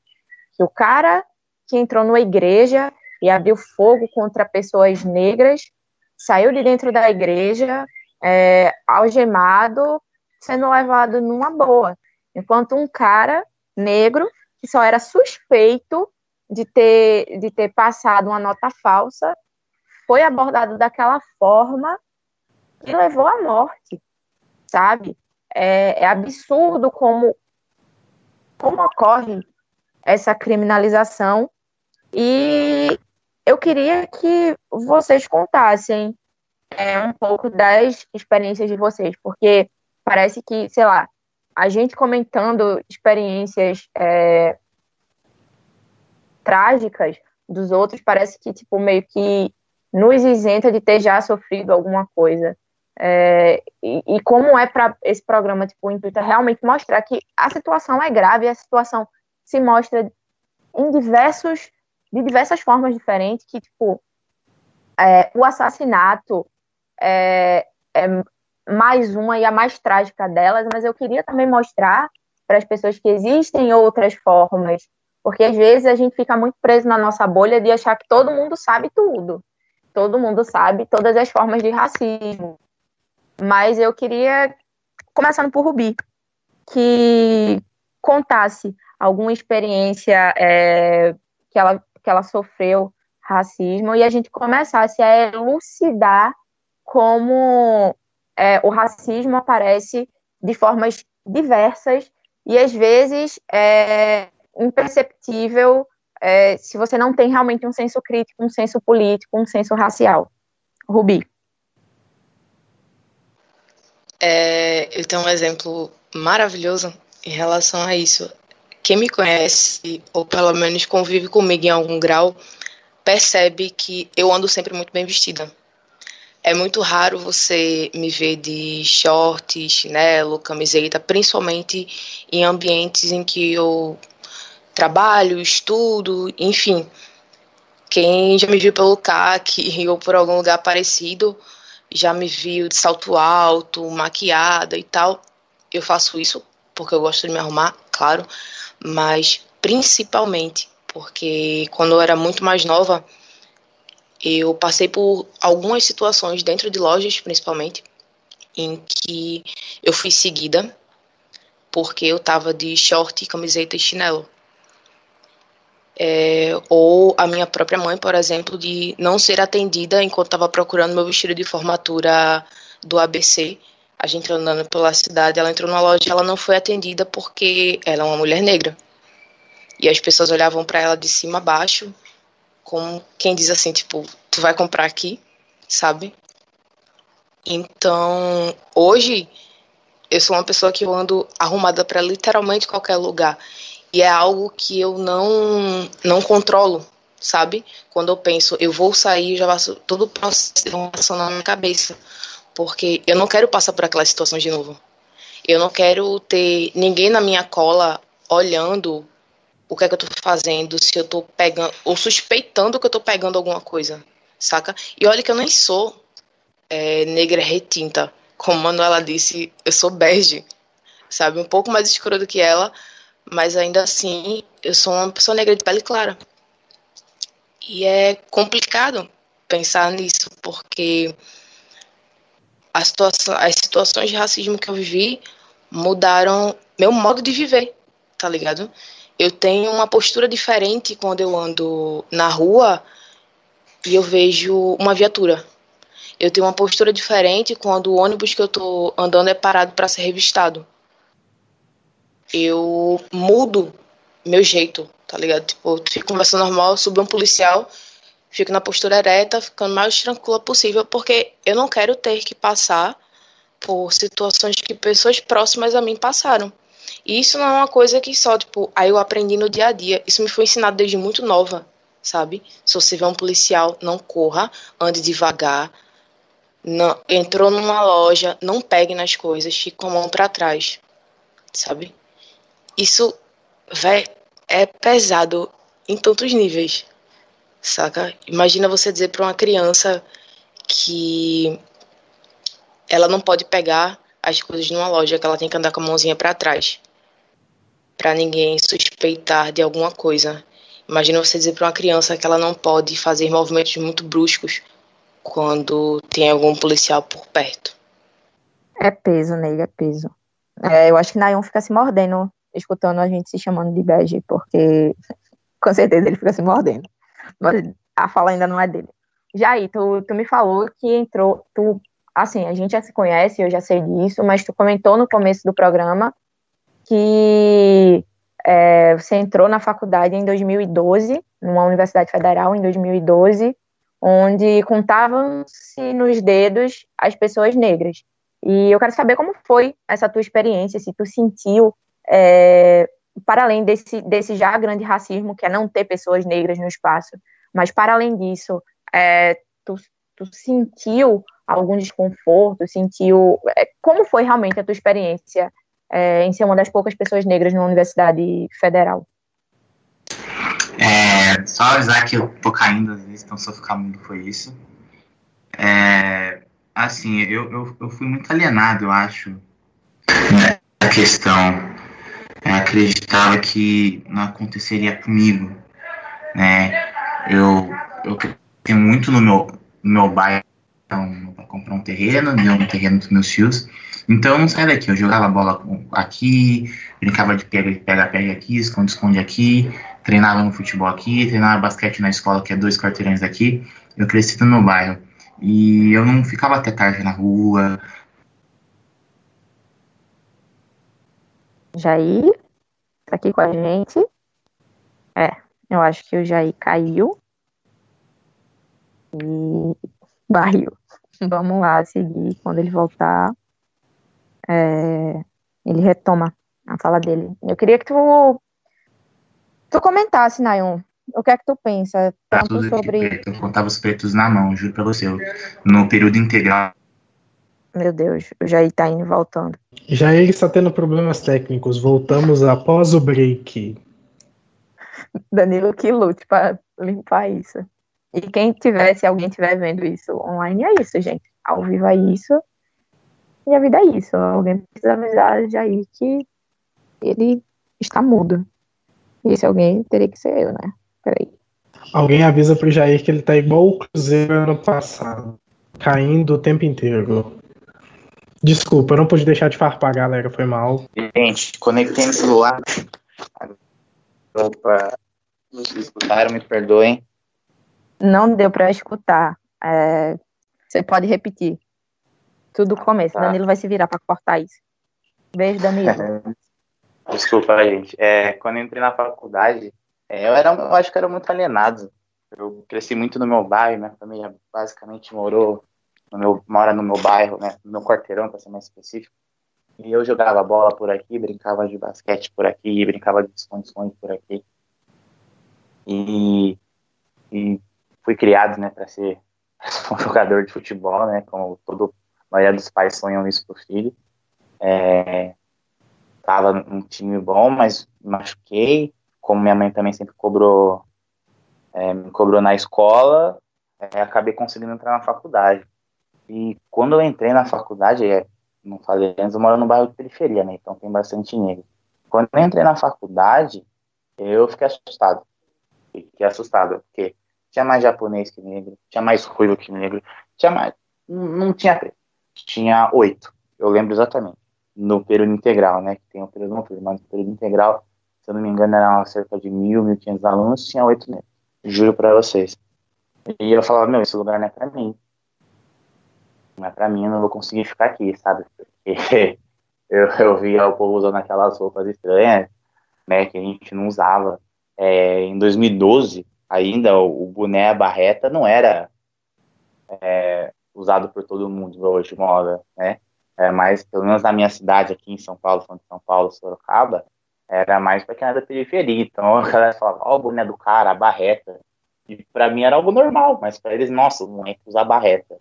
que o cara que entrou numa igreja e abriu fogo contra pessoas negras saiu de dentro da igreja é, algemado, sendo levado numa boa, enquanto um cara negro que só era suspeito de ter, de ter passado uma nota falsa foi abordado daquela forma e levou à morte, sabe? É, é absurdo como, como ocorre essa criminalização e eu queria que vocês contassem é, um pouco das experiências de vocês, porque parece que, sei lá, a gente comentando experiências é, trágicas dos outros, parece que, tipo, meio que nos isenta de ter já sofrido alguma coisa. É, e, e, como é para esse programa, tipo, intuito é realmente mostrar que a situação é grave, a situação se mostra em diversos, de diversas formas diferentes, que, tipo, é, o assassinato é, é mais uma e a mais trágica delas, mas eu queria também mostrar para as pessoas que existem outras formas, porque às vezes a gente fica muito preso na nossa bolha de achar que todo mundo sabe tudo, todo mundo sabe todas as formas de racismo. Mas eu queria, começando por Rubi, que contasse alguma experiência é, que, ela, que ela sofreu racismo e a gente começasse a elucidar como é, o racismo aparece de formas diversas e às vezes é imperceptível é, se você não tem realmente um senso crítico, um senso político, um senso racial. Rubi. É, eu tenho um exemplo maravilhoso em relação a isso. Quem me conhece, ou pelo menos convive comigo em algum grau, percebe que eu ando sempre muito bem vestida. É muito raro você me ver de short, chinelo, camiseta, principalmente em ambientes em que eu trabalho, estudo, enfim. Quem já me viu pelo CAC ou por algum lugar parecido, já me viu de salto alto, maquiada e tal. Eu faço isso porque eu gosto de me arrumar, claro, mas principalmente porque quando eu era muito mais nova, eu passei por algumas situações dentro de lojas, principalmente, em que eu fui seguida porque eu tava de short, camiseta e chinelo. É, ou a minha própria mãe, por exemplo, de não ser atendida enquanto estava procurando meu vestido de formatura do ABC. A gente andando pela cidade, ela entrou na loja, ela não foi atendida porque ela é uma mulher negra. E as pessoas olhavam para ela de cima a baixo como quem diz assim, tipo, tu vai comprar aqui, sabe? Então, hoje eu sou uma pessoa que eu ando arrumada para literalmente qualquer lugar. E é algo que eu não não controlo, sabe? Quando eu penso, eu vou sair, já passo todo o processo na minha cabeça, porque eu não quero passar por aquela situação de novo. Eu não quero ter ninguém na minha cola olhando o que é que eu tô fazendo, se eu tô pegando, ou suspeitando que eu tô pegando alguma coisa, saca? E olha que eu nem sou é, negra retinta. Como Manuela disse, eu sou bege, sabe? Um pouco mais escura do que ela, mas ainda assim eu sou uma pessoa negra de pele clara. E é complicado pensar nisso, porque a situação, as situações de racismo que eu vivi mudaram meu modo de viver, tá ligado? Eu tenho uma postura diferente quando eu ando na rua e eu vejo uma viatura. Eu tenho uma postura diferente quando o ônibus que eu tô andando é parado para ser revistado. Eu mudo meu jeito, tá ligado? Tipo, eu fico conversando normal, subo um policial, fico na postura ereta, ficando mais tranquila possível, porque eu não quero ter que passar por situações que pessoas próximas a mim passaram. E isso não é uma coisa que só, tipo, aí eu aprendi no dia a dia. Isso me foi ensinado desde muito nova, sabe? Se você vê um policial, não corra, ande devagar. Não, entrou numa loja, não pegue nas coisas, fique com a mão para trás, sabe? Isso, é pesado em tantos níveis, saca? Imagina você dizer para uma criança que ela não pode pegar as coisas numa loja, que ela tem que andar com a mãozinha para trás, para ninguém suspeitar de alguma coisa. Imagina você dizer para uma criança que ela não pode fazer movimentos muito bruscos quando tem algum policial por perto. É peso nele, é peso. É, eu acho que Nayon fica se mordendo, escutando a gente se chamando de bege, porque com certeza ele fica se mordendo. Mas a fala ainda não é dele. Jair, tu, tu me falou que entrou, tu assim, a gente já se conhece, eu já sei disso, mas tu comentou no começo do programa que é, você entrou na faculdade em 2012, numa universidade federal em 2012, onde contavam-se nos dedos as pessoas negras. E eu quero saber como foi essa tua experiência, se tu sentiu, é, para além desse, desse já grande racismo, que é não ter pessoas negras no espaço, mas para além disso, é, tu, tu sentiu algum desconforto, sentiu. É, como foi realmente a tua experiência é, em ser uma das poucas pessoas negras numa universidade federal? É, só avisar que eu tô caindo às vezes, então se eu ficar mudo foi isso. É, assim, eu, eu, eu, fui muito alienado, eu acho, a questão. Eu acreditava que não aconteceria comigo, né? Eu, eu tenho muito no meu, no meu bairro então, comprar um terreno, deu um terreno dos meus tios. Então eu não saía daqui, eu jogava bola aqui, brincava de pega-pega aqui, esconde-esconde aqui, treinava no futebol aqui, treinava basquete na escola, que é dois quarteirões daqui. Eu cresci no meu bairro. E eu não ficava até tarde na rua. Jair, tá aqui com a gente. É, eu acho que o Jair caiu. E barril. Vamos lá seguir. Quando ele voltar, é, ele retoma a fala dele. Eu queria que tu, tu comentasse, Nayon, o que é que tu pensa tanto Tudo sobre... Eu contava os pretos na mão, juro pra você. No período integral. Meu Deus, o Jair tá indo e voltando. Jair está tendo problemas técnicos. Voltamos após o break. Danilo que lute para limpar isso. E quem tiver, se alguém estiver vendo isso online, é isso, gente. Ao vivo é isso. E a vida é isso. Alguém precisa avisar Jair que ele está mudo. E esse alguém teria que ser eu, né? Peraí. Alguém avisa pro Jair que ele tá igual o Cruzeiro ano passado. Caindo o tempo inteiro. Desculpa, eu não pude deixar de farpar, galera. Foi mal. Gente, conectei no celular. Opa. Vocês escutaram, me perdoem. Não deu para escutar. É, você pode repetir. Tudo começo. Tá. Danilo vai se virar para cortar isso. Beijo, Danilo. Desculpa, gente. É, quando eu entrei na faculdade, é, eu, era, eu acho que era muito alienado. Eu cresci muito no meu bairro, minha família basicamente morou no meu, mora no meu bairro, né, no meu quarteirão, para ser mais específico. E eu jogava bola por aqui, brincava de basquete por aqui, brincava de esconde-esconde por aqui. E, e fui criado, né, para ser um jogador de futebol, né, como todo a maioria dos pais sonham isso pro filho. É, tava num time bom, mas machuquei, como minha mãe também sempre cobrou, é, me cobrou na escola, é, acabei conseguindo entrar na faculdade. E quando eu entrei na faculdade, é, não falei antes, eu moro no bairro de periferia, né? Então tem bastante negro. Quando eu entrei na faculdade, eu fiquei assustado. Fiquei assustado, porque tinha mais japonês que negro, tinha mais ruivo que negro, tinha mais. Não tinha preto. Tinha oito. Eu lembro exatamente. No período integral, né? Que tem o período noturno, mas no período integral, se eu não me engano, eram cerca de mil, mil quinhentos alunos, tinha oito negros. Juro pra vocês. E eu falava, meu, esse lugar não é pra mim. É pra mim, eu não vou conseguir ficar aqui, sabe? Porque eu, eu via o povo usando aquelas roupas estranhas, né? Que a gente não usava. É, em 2012, ainda o, boné a barreta não era é, usado por todo mundo hoje, moda, né? É, mas, pelo menos na minha cidade, aqui em São Paulo, São São Paulo, Sorocaba, era mais para quem era da periferia. Então a galera falava, ó, oh, o boné do cara, a barreta. E para mim era algo normal, mas para eles, nossa, o moleque usa barreta.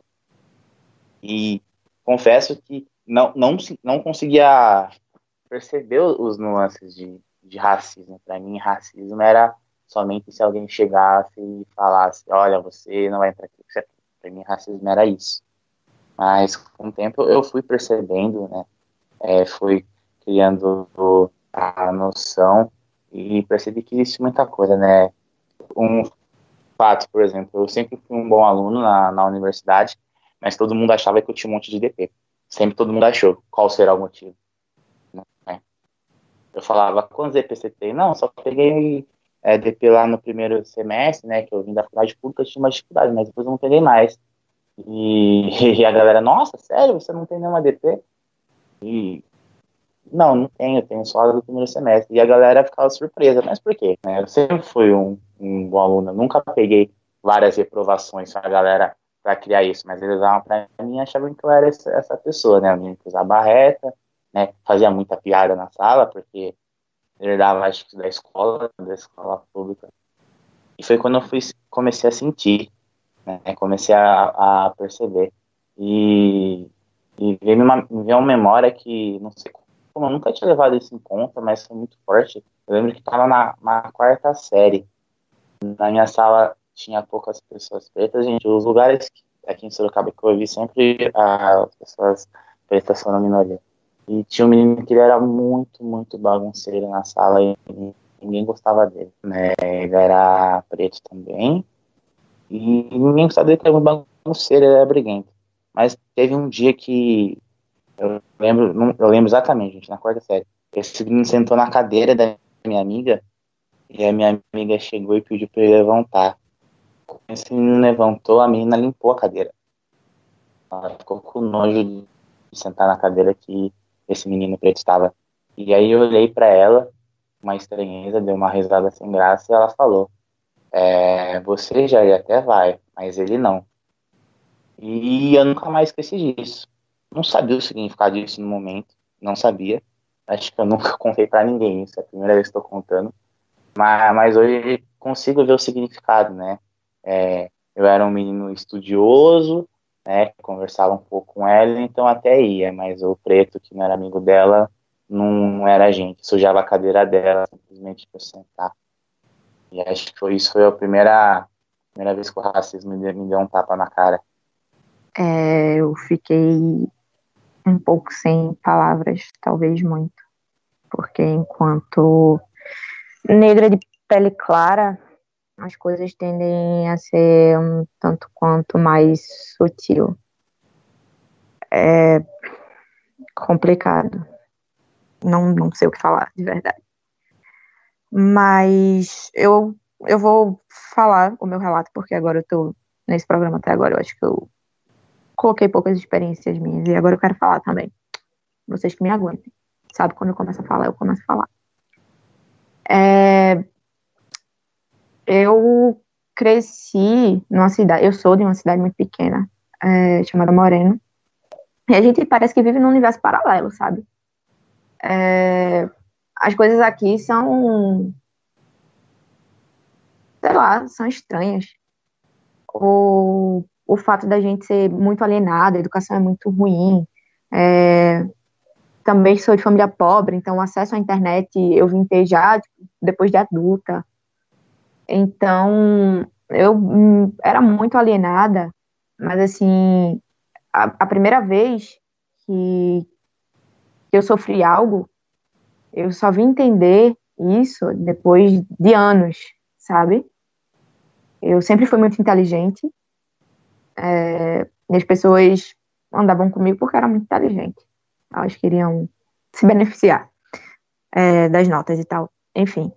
E confesso que não, não, não conseguia perceber os nuances de, de racismo. Para mim, racismo era somente se alguém chegasse e falasse: olha, você não vai entrar aqui. Para mim, racismo era isso. Mas com o tempo eu fui percebendo, né? É, fui criando a noção e percebi que existe muita coisa, né? Um fato, por exemplo, eu sempre fui um bom aluno na, na universidade, mas todo mundo achava que eu tinha um monte de DP. Sempre todo mundo achou. Qual será o motivo? Né? Eu falava, quantos DP você tem? Não, só peguei é, DP lá no primeiro semestre, né, que eu vim da faculdade pública, eu tinha uma dificuldade, mas depois eu não peguei mais. E, e a galera, nossa, sério, você não tem nenhuma DP? E não, não tenho, tenho só do primeiro semestre. E a galera ficava surpresa, mas por quê? Né? Eu sempre fui um, um bom aluno, nunca peguei várias reprovações a galera para criar isso, mas eles usavam para mim e achavam que eu era essa, essa pessoa, né? Tinha que usar barreta, né? Fazia muita piada na sala, porque herdava, acho que da escola, da escola pública. E foi quando eu fui, comecei a sentir, né? Comecei a, a perceber. E, e veio uma, veio uma memória que, não sei como, eu nunca tinha levado isso em conta, mas foi muito forte. Eu lembro que estava na, na quarta série. Na minha sala tinha poucas pessoas pretas, gente. Os lugares que, aqui em Sorocaba que eu vi sempre as pessoas pretas foram minoria. E tinha um menino que ele era muito, muito bagunceiro na sala e ninguém gostava dele. Né? Ele era preto também. E ninguém gostava dele, era bagunceiro, ele era briguento. Mas teve um dia que eu lembro, eu lembro exatamente, gente, na quarta série. Esse menino sentou na cadeira da minha amiga e a minha amiga chegou e pediu para ele levantar. Esse menino levantou, a menina limpou a cadeira. Ela ficou com nojo de sentar na cadeira que esse menino preto estava. E aí eu olhei para ela, uma estranheza, deu uma risada sem graça e ela falou: é, Você já até vai, mas ele não. E eu nunca mais esqueci disso. Não sabia o significado disso no momento, não sabia. Acho que eu nunca contei para ninguém isso, é a primeira vez que estou contando. Mas, mas hoje consigo ver o significado, né? É, eu era um menino estudioso, né, conversava um pouco com ela, então até ia, mas o preto, que não era amigo dela, não era gente, sujava a cadeira dela simplesmente para sentar. E acho que foi, isso foi a primeira, primeira vez que o racismo me deu, me deu um tapa na cara. É, eu fiquei um pouco sem palavras, talvez muito, porque enquanto negra de pele clara, as coisas tendem a ser um tanto quanto mais sutil. É complicado. Não, não sei o que falar, de verdade. Mas eu, eu vou falar o meu relato, porque agora eu tô nesse programa até agora. Eu acho que eu coloquei poucas experiências minhas e agora eu quero falar também. Vocês que me aguentem. Sabe, quando eu começo a falar, eu começo a falar. É, eu cresci numa cidade, eu sou de uma cidade muito pequena, é, chamada Moreno, e a gente parece que vive num universo paralelo, sabe? É, as coisas aqui são, sei lá, são estranhas. O, o fato da gente ser muito alienada, a educação é muito ruim. É, também sou de família pobre, então o acesso à internet eu vim ter já tipo, depois de adulta. Então, eu hum, era muito alienada, mas assim, a, a primeira vez que, que eu sofri algo, eu só vim entender isso depois de anos, sabe? Eu sempre fui muito inteligente. É, e as pessoas andavam comigo porque era muito inteligente. Elas queriam se beneficiar é, das notas e tal. Enfim.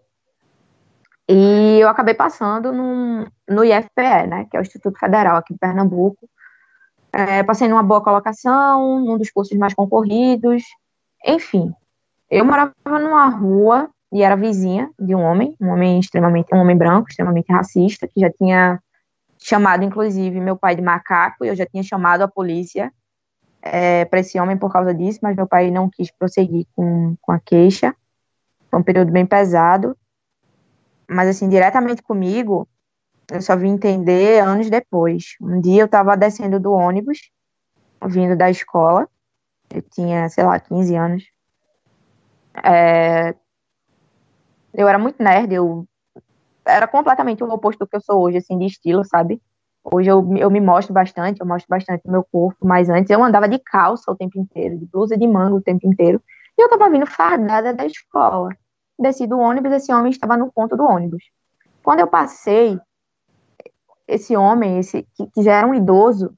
E eu acabei passando num, no IFPE, né, que é o Instituto Federal aqui de Pernambuco. É, passei numa boa colocação, num dos cursos mais concorridos. Enfim, eu morava numa rua e era vizinha de um homem, um homem extremamente, um homem branco, extremamente racista, que já tinha chamado, inclusive, meu pai de macaco, e eu já tinha chamado a polícia é, para esse homem por causa disso, mas meu pai não quis prosseguir com, com a queixa. Foi um período bem pesado. Mas, assim, diretamente comigo, eu só vim entender anos depois. Um dia eu estava descendo do ônibus, vindo da escola, eu tinha, sei lá, 15 anos. É, eu era muito nerd, eu era completamente o oposto do que eu sou hoje, assim, de estilo, sabe? Hoje eu, eu me mostro bastante, eu mostro bastante o meu corpo, mas antes eu andava de calça o tempo inteiro, de blusa de manga o tempo inteiro, e eu tava vindo fardada da escola. Desci do ônibus, esse homem estava no ponto do ônibus. Quando eu passei, esse homem, esse que, que já era um idoso,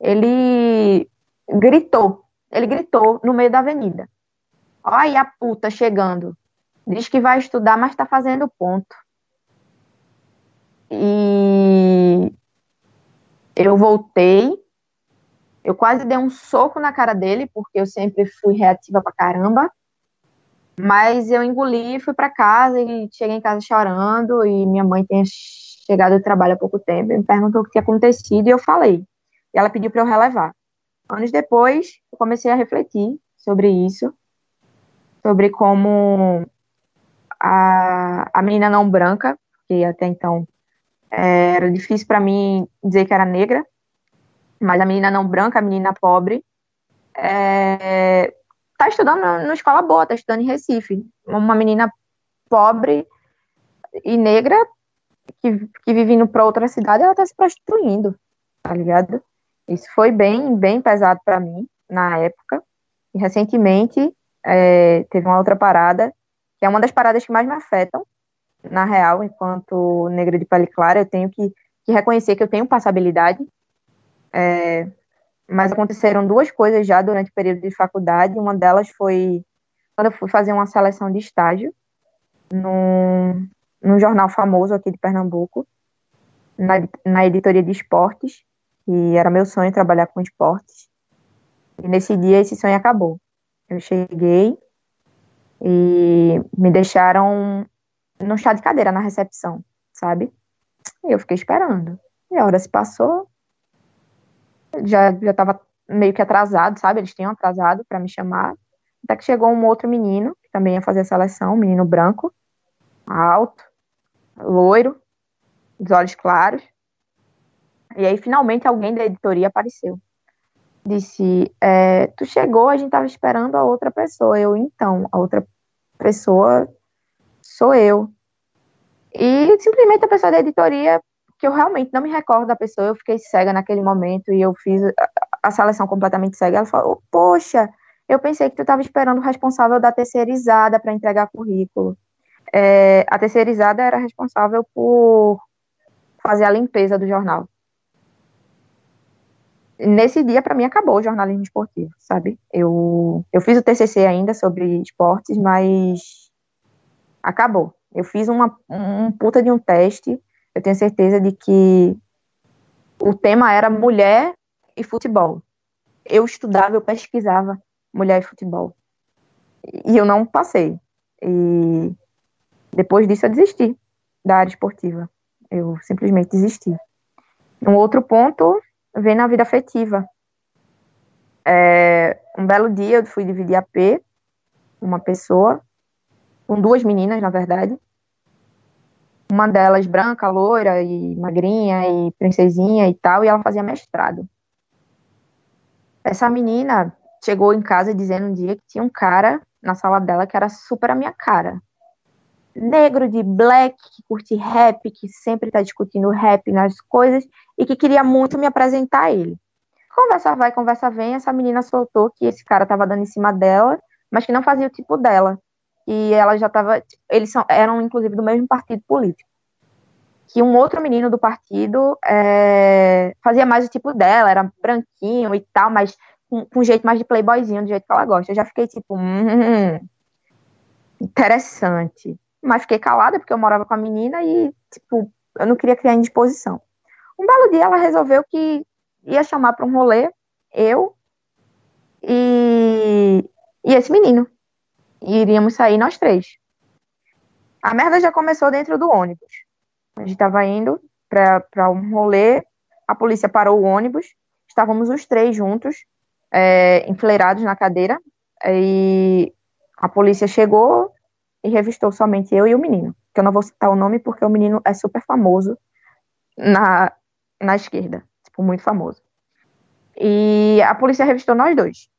ele gritou, ele gritou no meio da avenida. Olha a puta chegando. Diz que vai estudar, mas está fazendo ponto. E eu voltei, eu quase dei um soco na cara dele, porque eu sempre fui reativa pra caramba. Mas eu engoli, fui para casa e cheguei em casa chorando. E minha mãe tinha chegado do trabalho há pouco tempo e me perguntou o que tinha acontecido e eu falei. E ela pediu para eu relevar. Anos depois, eu comecei a refletir sobre isso, sobre como a, a menina não branca, que até então é, era difícil para mim dizer que era negra, mas a menina não branca, a menina pobre, é, tá estudando na, escola boa, tá estudando em Recife. Uma menina pobre e negra que, que vive indo para outra cidade, ela tá se prostituindo, tá ligado? Isso foi bem, bem pesado para mim na época. E recentemente é, teve uma outra parada que é uma das paradas que mais me afetam, na real, enquanto negra de pele clara, eu tenho que, que reconhecer que eu tenho passabilidade, é, mas aconteceram duas coisas já durante o período de faculdade, uma delas foi quando eu fui fazer uma seleção de estágio num, num jornal famoso aqui de Pernambuco, na, na editoria de esportes, que era meu sonho trabalhar com esportes, e nesse dia esse sonho acabou. Eu cheguei, e me deixaram no chá de cadeira na recepção, sabe? E eu fiquei esperando. E a hora se passou, já já estava meio que atrasado, sabe? Eles tinham atrasado para me chamar. Até que chegou um outro menino, que também ia fazer a seleção, um menino branco, alto, loiro, dos olhos claros. E aí, finalmente, alguém da editoria apareceu disse: é, Tu chegou, a gente estava esperando a outra pessoa. Eu, então, a outra pessoa sou eu. E simplesmente a pessoa da editoria, que eu realmente não me recordo da pessoa, eu fiquei cega naquele momento e eu fiz a, seleção completamente cega. Ela falou: Poxa, eu pensei que tu estava esperando o responsável da terceirizada para entregar currículo. É, a terceirizada era responsável por fazer a limpeza do jornal nesse dia, para mim, acabou o jornalismo esportivo, sabe? Eu, eu fiz o TCC ainda sobre esportes, mas acabou. Eu fiz uma, um puta de um teste, eu tenho certeza de que o tema era mulher e futebol. Eu estudava, eu pesquisava mulher e futebol. E eu não passei. E depois disso eu desisti da área esportiva. Eu simplesmente desisti. Um outro ponto vem na vida afetiva. É, um belo dia eu fui dividir a P, uma pessoa, com duas meninas, na verdade. Uma delas branca, loira e magrinha e princesinha e tal, e ela fazia mestrado. Essa menina chegou em casa dizendo um dia que tinha um cara na sala dela que era super a minha cara negro de black, que curte rap, que sempre está discutindo rap nas coisas e que queria muito me apresentar a ele. Conversa vai, conversa vem, essa menina soltou que esse cara tava dando em cima dela, mas que não fazia o tipo dela. E ela já tava. Eles são, eram, inclusive, do mesmo partido político. Que um outro menino do partido é, fazia mais o tipo dela, era branquinho e tal, mas com, com um jeito mais de playboyzinho, do jeito que ela gosta. Eu já fiquei tipo, hum, interessante. Mas fiquei calada porque eu morava com a menina e, tipo, eu não queria criar indisposição. Um belo dia ela resolveu que ia chamar para um rolê eu e, e esse menino. E iríamos sair nós três. A merda já começou dentro do ônibus. A gente estava indo para um rolê, a polícia parou o ônibus, estávamos os três juntos, é, enfileirados na cadeira, e a polícia chegou e revistou somente eu e o menino. Que eu não vou citar o nome porque o menino é super famoso na, na esquerda, tipo, muito famoso. E a polícia revistou nós dois.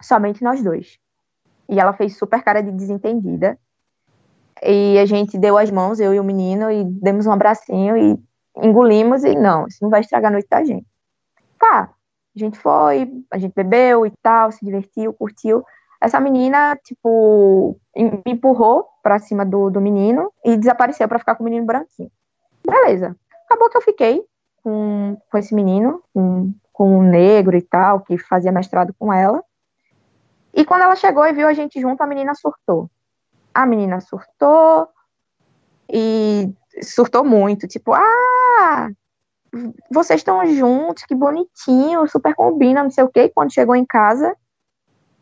Somente nós dois. E ela fez super cara de desentendida. E a gente deu as mãos, eu e o menino, e demos um abracinho e engolimos e não, isso não vai estragar a noite da gente. Tá, a gente foi, a gente bebeu e tal, se divertiu, curtiu. Essa menina, tipo, me empurrou pra cima do, do menino e desapareceu para ficar com o menino branquinho. Beleza. Acabou que eu fiquei com, com esse menino, com, com um negro e tal, que fazia mestrado com ela. E quando ela chegou e viu a gente junto, a menina surtou. A menina surtou e surtou muito, tipo, ah, vocês estão juntos, que bonitinho, super combina, não sei o quê. E quando chegou em casa,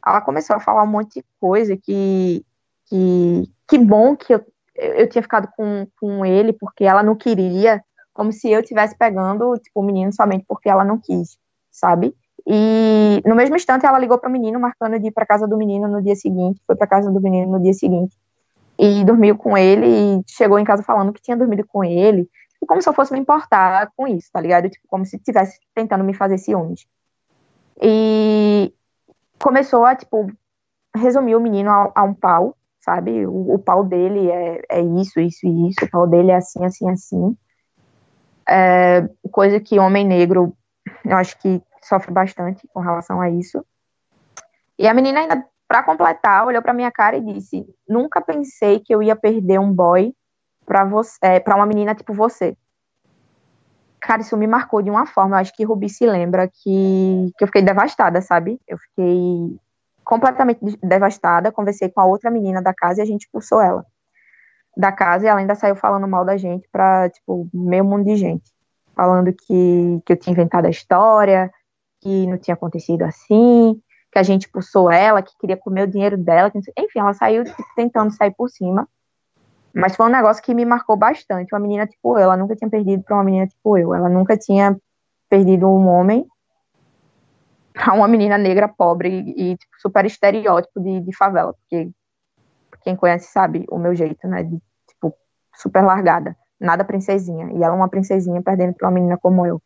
ela começou a falar um monte de coisa que que, que bom que eu, eu tinha ficado com, com ele porque ela não queria, como se eu estivesse pegando tipo, o menino somente porque ela não quis, sabe? E no mesmo instante ela ligou para o menino, marcando de ir para casa do menino no dia seguinte, foi para casa do menino no dia seguinte e dormiu com ele e chegou em casa falando que tinha dormido com ele, como se eu fosse me importar com isso, tá ligado? Tipo, como se estivesse tentando me fazer ciúmes. E começou a, tipo, resumir o menino a, a um pau, sabe? O, o, pau dele é, é isso, isso e isso, o pau dele é assim, assim, assim. É, coisa que homem negro, eu acho que sofre bastante com relação a isso. E a menina ainda, para completar, olhou para minha cara e disse: "Nunca pensei que eu ia perder um boy para você, é, para uma menina tipo você". Cara, isso me marcou de uma forma. Eu acho que Rubi se lembra que, que eu fiquei devastada, sabe? Eu fiquei completamente devastada. Conversei com a outra menina da casa e a gente expulsou ela da casa e ela ainda saiu falando mal da gente para tipo, meio mundo de gente. Falando que, que eu tinha inventado a história, que não tinha acontecido assim, que a gente expulsou ela, que queria comer o dinheiro dela. Enfim, ela saiu tentando sair por cima. Mas foi um negócio que me marcou bastante. Uma menina tipo eu, ela nunca tinha perdido para uma menina tipo eu. Ela nunca tinha perdido um homem para uma menina negra pobre e, tipo, super estereótipo de, de, favela, porque quem conhece sabe o meu jeito, né? De tipo super largada, nada princesinha. E ela uma princesinha perdendo para uma menina como eu.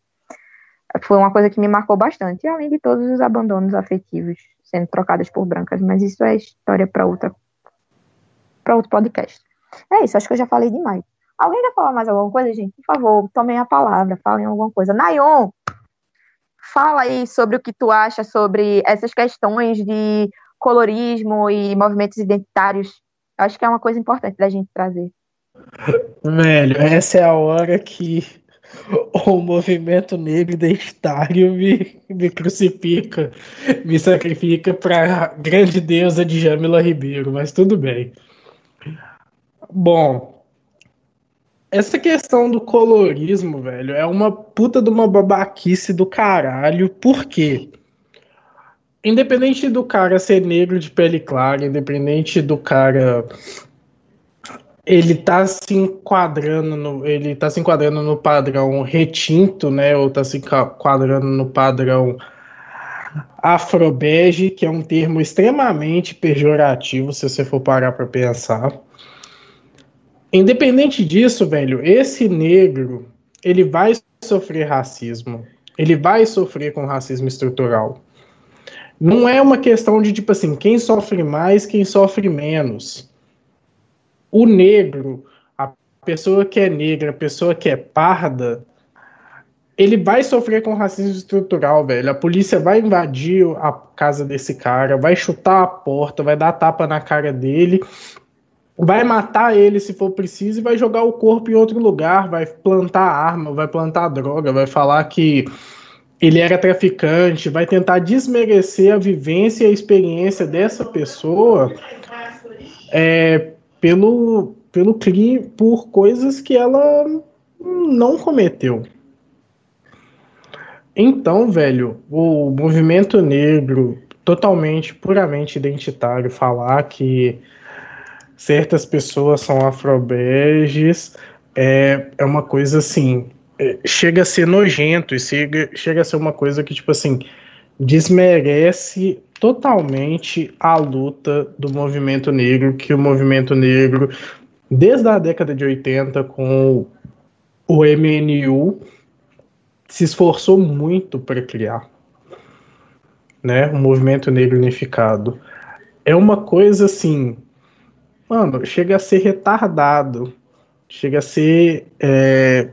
Foi uma coisa que me marcou bastante, além de todos os abandonos afetivos sendo trocados por brancas, mas isso é história para outra para outro podcast. É isso, acho que eu já falei demais. Alguém quer falar mais alguma coisa, gente? Por favor, tomem a palavra, falem alguma coisa. Nayon, fala aí sobre o que tu acha sobre essas questões de colorismo e movimentos identitários. Acho que é uma coisa importante da gente trazer. Velho, essa é a hora que o movimento negro identitário me, me crucifica, me sacrifica para a grande deusa de Jamila Ribeiro, mas tudo bem. Bom, essa questão do colorismo, velho, é uma puta de uma babaquice do caralho. Por quê? Independente do cara ser negro de pele clara, independente do cara ele tá se enquadrando no, ele tá se enquadrando no padrão retinto, né, ou tá se enquadrando no padrão afrobege, que é um termo extremamente pejorativo se você for parar para pensar. Independente disso, velho, esse negro, ele vai sofrer racismo. Ele vai sofrer com racismo estrutural. Não é uma questão de, tipo assim, quem sofre mais, quem sofre menos. O negro, a pessoa que é negra, a pessoa que é parda, ele vai sofrer com racismo estrutural, velho. A polícia vai invadir a casa desse cara, vai chutar a porta, vai dar tapa na cara dele, vai matar ele se for preciso e vai jogar o corpo em outro lugar, vai plantar arma, vai plantar droga, vai falar que ele era traficante, vai tentar desmerecer a vivência e a experiência dessa pessoa é, pelo, pelo crime, por coisas que ela não cometeu. Então, velho, o movimento negro, totalmente, puramente identitário, falar que certas pessoas são afrobeges é, é uma coisa assim. É, chega a ser nojento e chega, chega a ser uma coisa que, tipo assim, desmerece totalmente a luta do movimento negro, que o movimento negro, desde a década de 80, com o MNU, se esforçou muito para criar, né? O movimento negro unificado é uma coisa assim, mano, chega a ser retardado, chega a ser, é...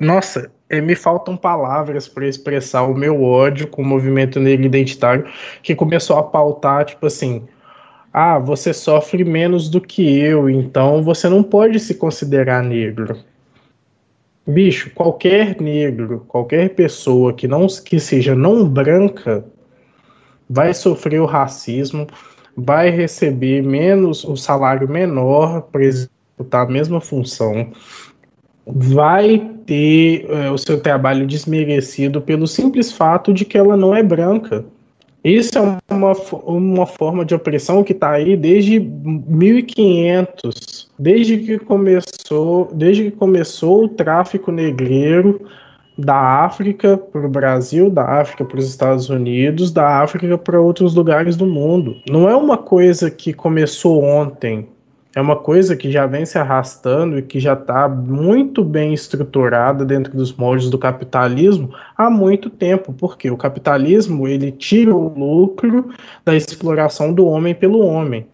nossa, é, me faltam palavras para expressar o meu ódio com o movimento negro identitário que começou a pautar tipo assim, ah, você sofre menos do que eu, então você não pode se considerar negro. Bicho, qualquer negro, qualquer pessoa que não que seja não branca vai sofrer o racismo, vai receber menos o salário menor para executar a mesma função, vai ter é, o seu trabalho desmerecido pelo simples fato de que ela não é branca. Isso é uma, uma forma de opressão que está aí desde 1500, desde que começou, desde que começou o tráfico negreiro da África para o Brasil, da África para os Estados Unidos, da África para outros lugares do mundo. Não é uma coisa que começou ontem, é uma coisa que já vem se arrastando e que já está muito bem estruturada dentro dos moldes do capitalismo há muito tempo, porque o capitalismo ele tira o lucro da exploração do homem pelo homem.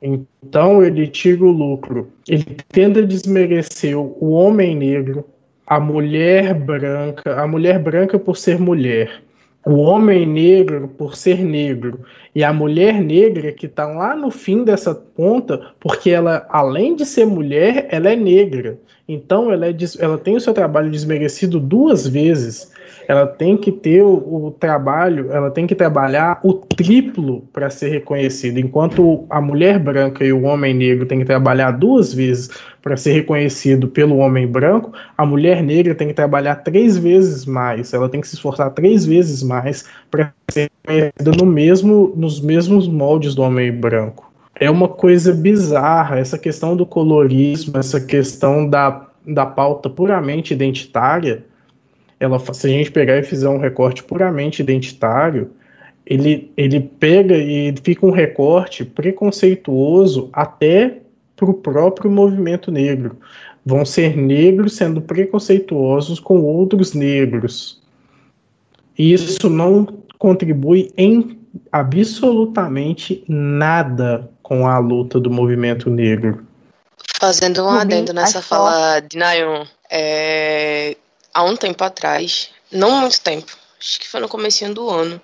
Então ele tira o lucro, ele tenta desmerecer o homem negro, a mulher branca, a mulher branca por ser mulher, o homem negro por ser negro e a mulher negra que está lá no fim dessa ponta, porque ela, além de ser mulher, ela é negra. Então ela, é, ela tem o seu trabalho desmerecido duas vezes. Ela tem que ter o, o trabalho, ela tem que trabalhar o triplo para ser reconhecida, enquanto a mulher branca e o homem negro têm que trabalhar duas vezes para ser reconhecido pelo homem branco, a mulher negra tem que trabalhar três vezes mais, ela tem que se esforçar três vezes mais para ser reconhecida no mesmo, nos mesmos moldes do homem branco. É uma coisa bizarra essa questão do colorismo, essa questão da, da pauta puramente identitária. Ela, se a gente pegar e fizer um recorte puramente identitário, ele, ele pega e fica um recorte preconceituoso até para o próprio movimento negro. Vão ser negros sendo preconceituosos com outros negros. E isso não contribui em absolutamente nada com a luta do movimento negro. Fazendo um adendo nessa fala de Nayon, é, há um tempo atrás, não muito tempo, acho que foi no começo do ano,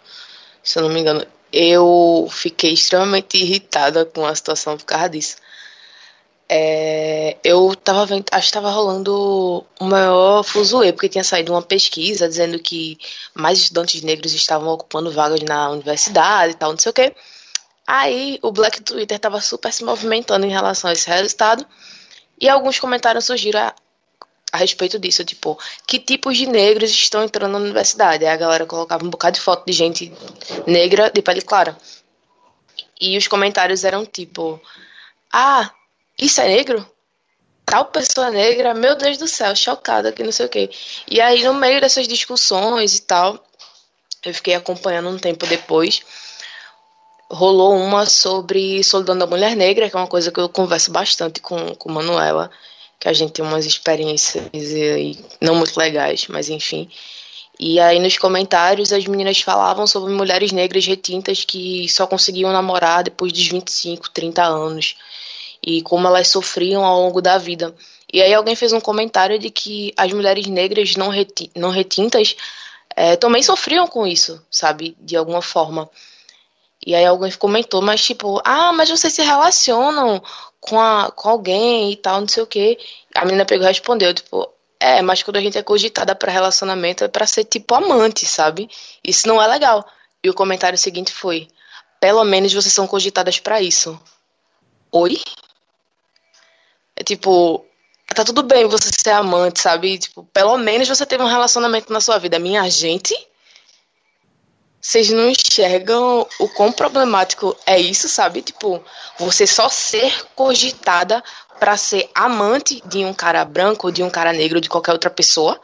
se eu não me engano, eu fiquei extremamente irritada com a situação por causa disso. É, eu tava vendo, acho que tava rolando o maior fuzuê, porque tinha saído uma pesquisa dizendo que mais estudantes negros estavam ocupando vagas na universidade e tal, não sei o quê. Aí o Black Twitter tava super se movimentando em relação a esse resultado, e alguns comentários surgiram a, a respeito disso, tipo, que tipos de negros estão entrando na universidade? Aí a galera colocava um bocado de foto de gente negra de pele clara. E os comentários eram tipo, ah, isso é negro? Tal pessoa negra, meu Deus do céu, chocada que não sei o quê. E aí, no meio dessas discussões e tal, eu fiquei acompanhando um tempo depois. Rolou uma sobre solidão da mulher negra, que é uma coisa que eu converso bastante com, com Manuela, que a gente tem umas experiências não muito legais, mas enfim. E aí nos comentários as meninas falavam sobre mulheres negras retintas que só conseguiam namorar depois dos 25, 30 anos e como elas sofriam ao longo da vida. E aí alguém fez um comentário de que as mulheres negras não, reti não retintas é, também sofriam com isso, sabe? De alguma forma. E aí alguém comentou, mas tipo, ah, mas vocês se relacionam com, a, com alguém e tal, não sei o quê. A menina pegou e respondeu, tipo, é, mas quando a gente é cogitada para relacionamento é para ser tipo amante, sabe? Isso não é legal. E o comentário seguinte foi: pelo menos vocês são cogitadas para isso. Oi? É tipo, tá tudo bem você ser amante, sabe? Tipo, pelo menos você teve um relacionamento na sua vida. Minha gente, vocês não enxergam o quão problemático é isso, sabe? Tipo, você só ser cogitada para ser amante de um cara branco, de um cara negro, de qualquer outra pessoa,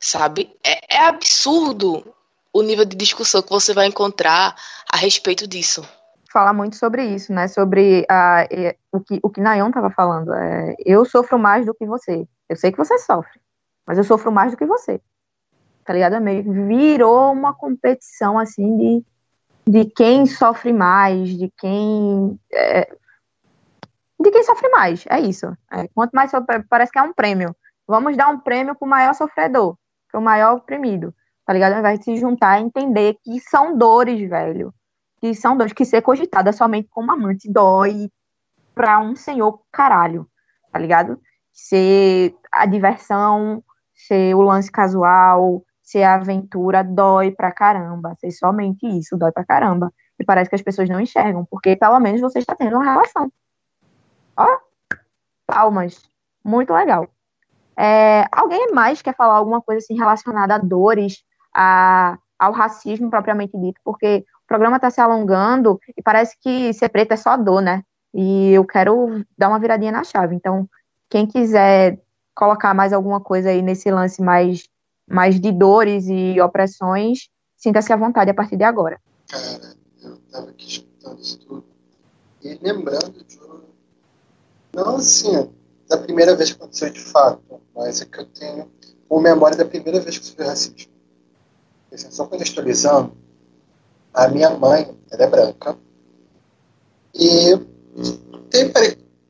sabe? É, é absurdo o nível de discussão que você vai encontrar a respeito disso. Fala muito sobre isso, né? Sobre a, o que o que Nayon estava falando. É, eu sofro mais do que você. Eu sei que você sofre, mas eu sofro mais do que você tá ligado? É meio virou uma competição, assim, de, de quem sofre mais, de quem. É, de quem sofre mais, é isso. É, quanto mais sofre, parece que é um prêmio. Vamos dar um prêmio pro maior sofredor, pro maior oprimido, tá ligado? De se juntar e entender que são dores, velho. Que são dores que ser cogitada somente como amante dói pra um senhor caralho, tá ligado? Ser a diversão, ser o lance casual, ser a aventura dói pra caramba, ser somente isso dói pra caramba. E parece que as pessoas não enxergam, porque pelo menos você está tendo uma relação. Ó, palmas. Muito legal. É, alguém mais quer falar alguma coisa assim relacionada a dores, a, ao racismo propriamente dito? Porque programa está se alongando e parece que ser preto é só dor, né? E eu quero dar uma viradinha na chave. Então, quem quiser colocar mais alguma coisa aí nesse lance mais mas de dores e opressões, sinta-se à vontade a partir de agora. Cara, eu estava aqui escutando isso tudo e lembrando de não assim, da primeira vez que aconteceu de fato, mas é que eu tenho uma memória da primeira vez que sofri racismo. Assim, só contextualizando, a minha mãe, ela é branca, e tem,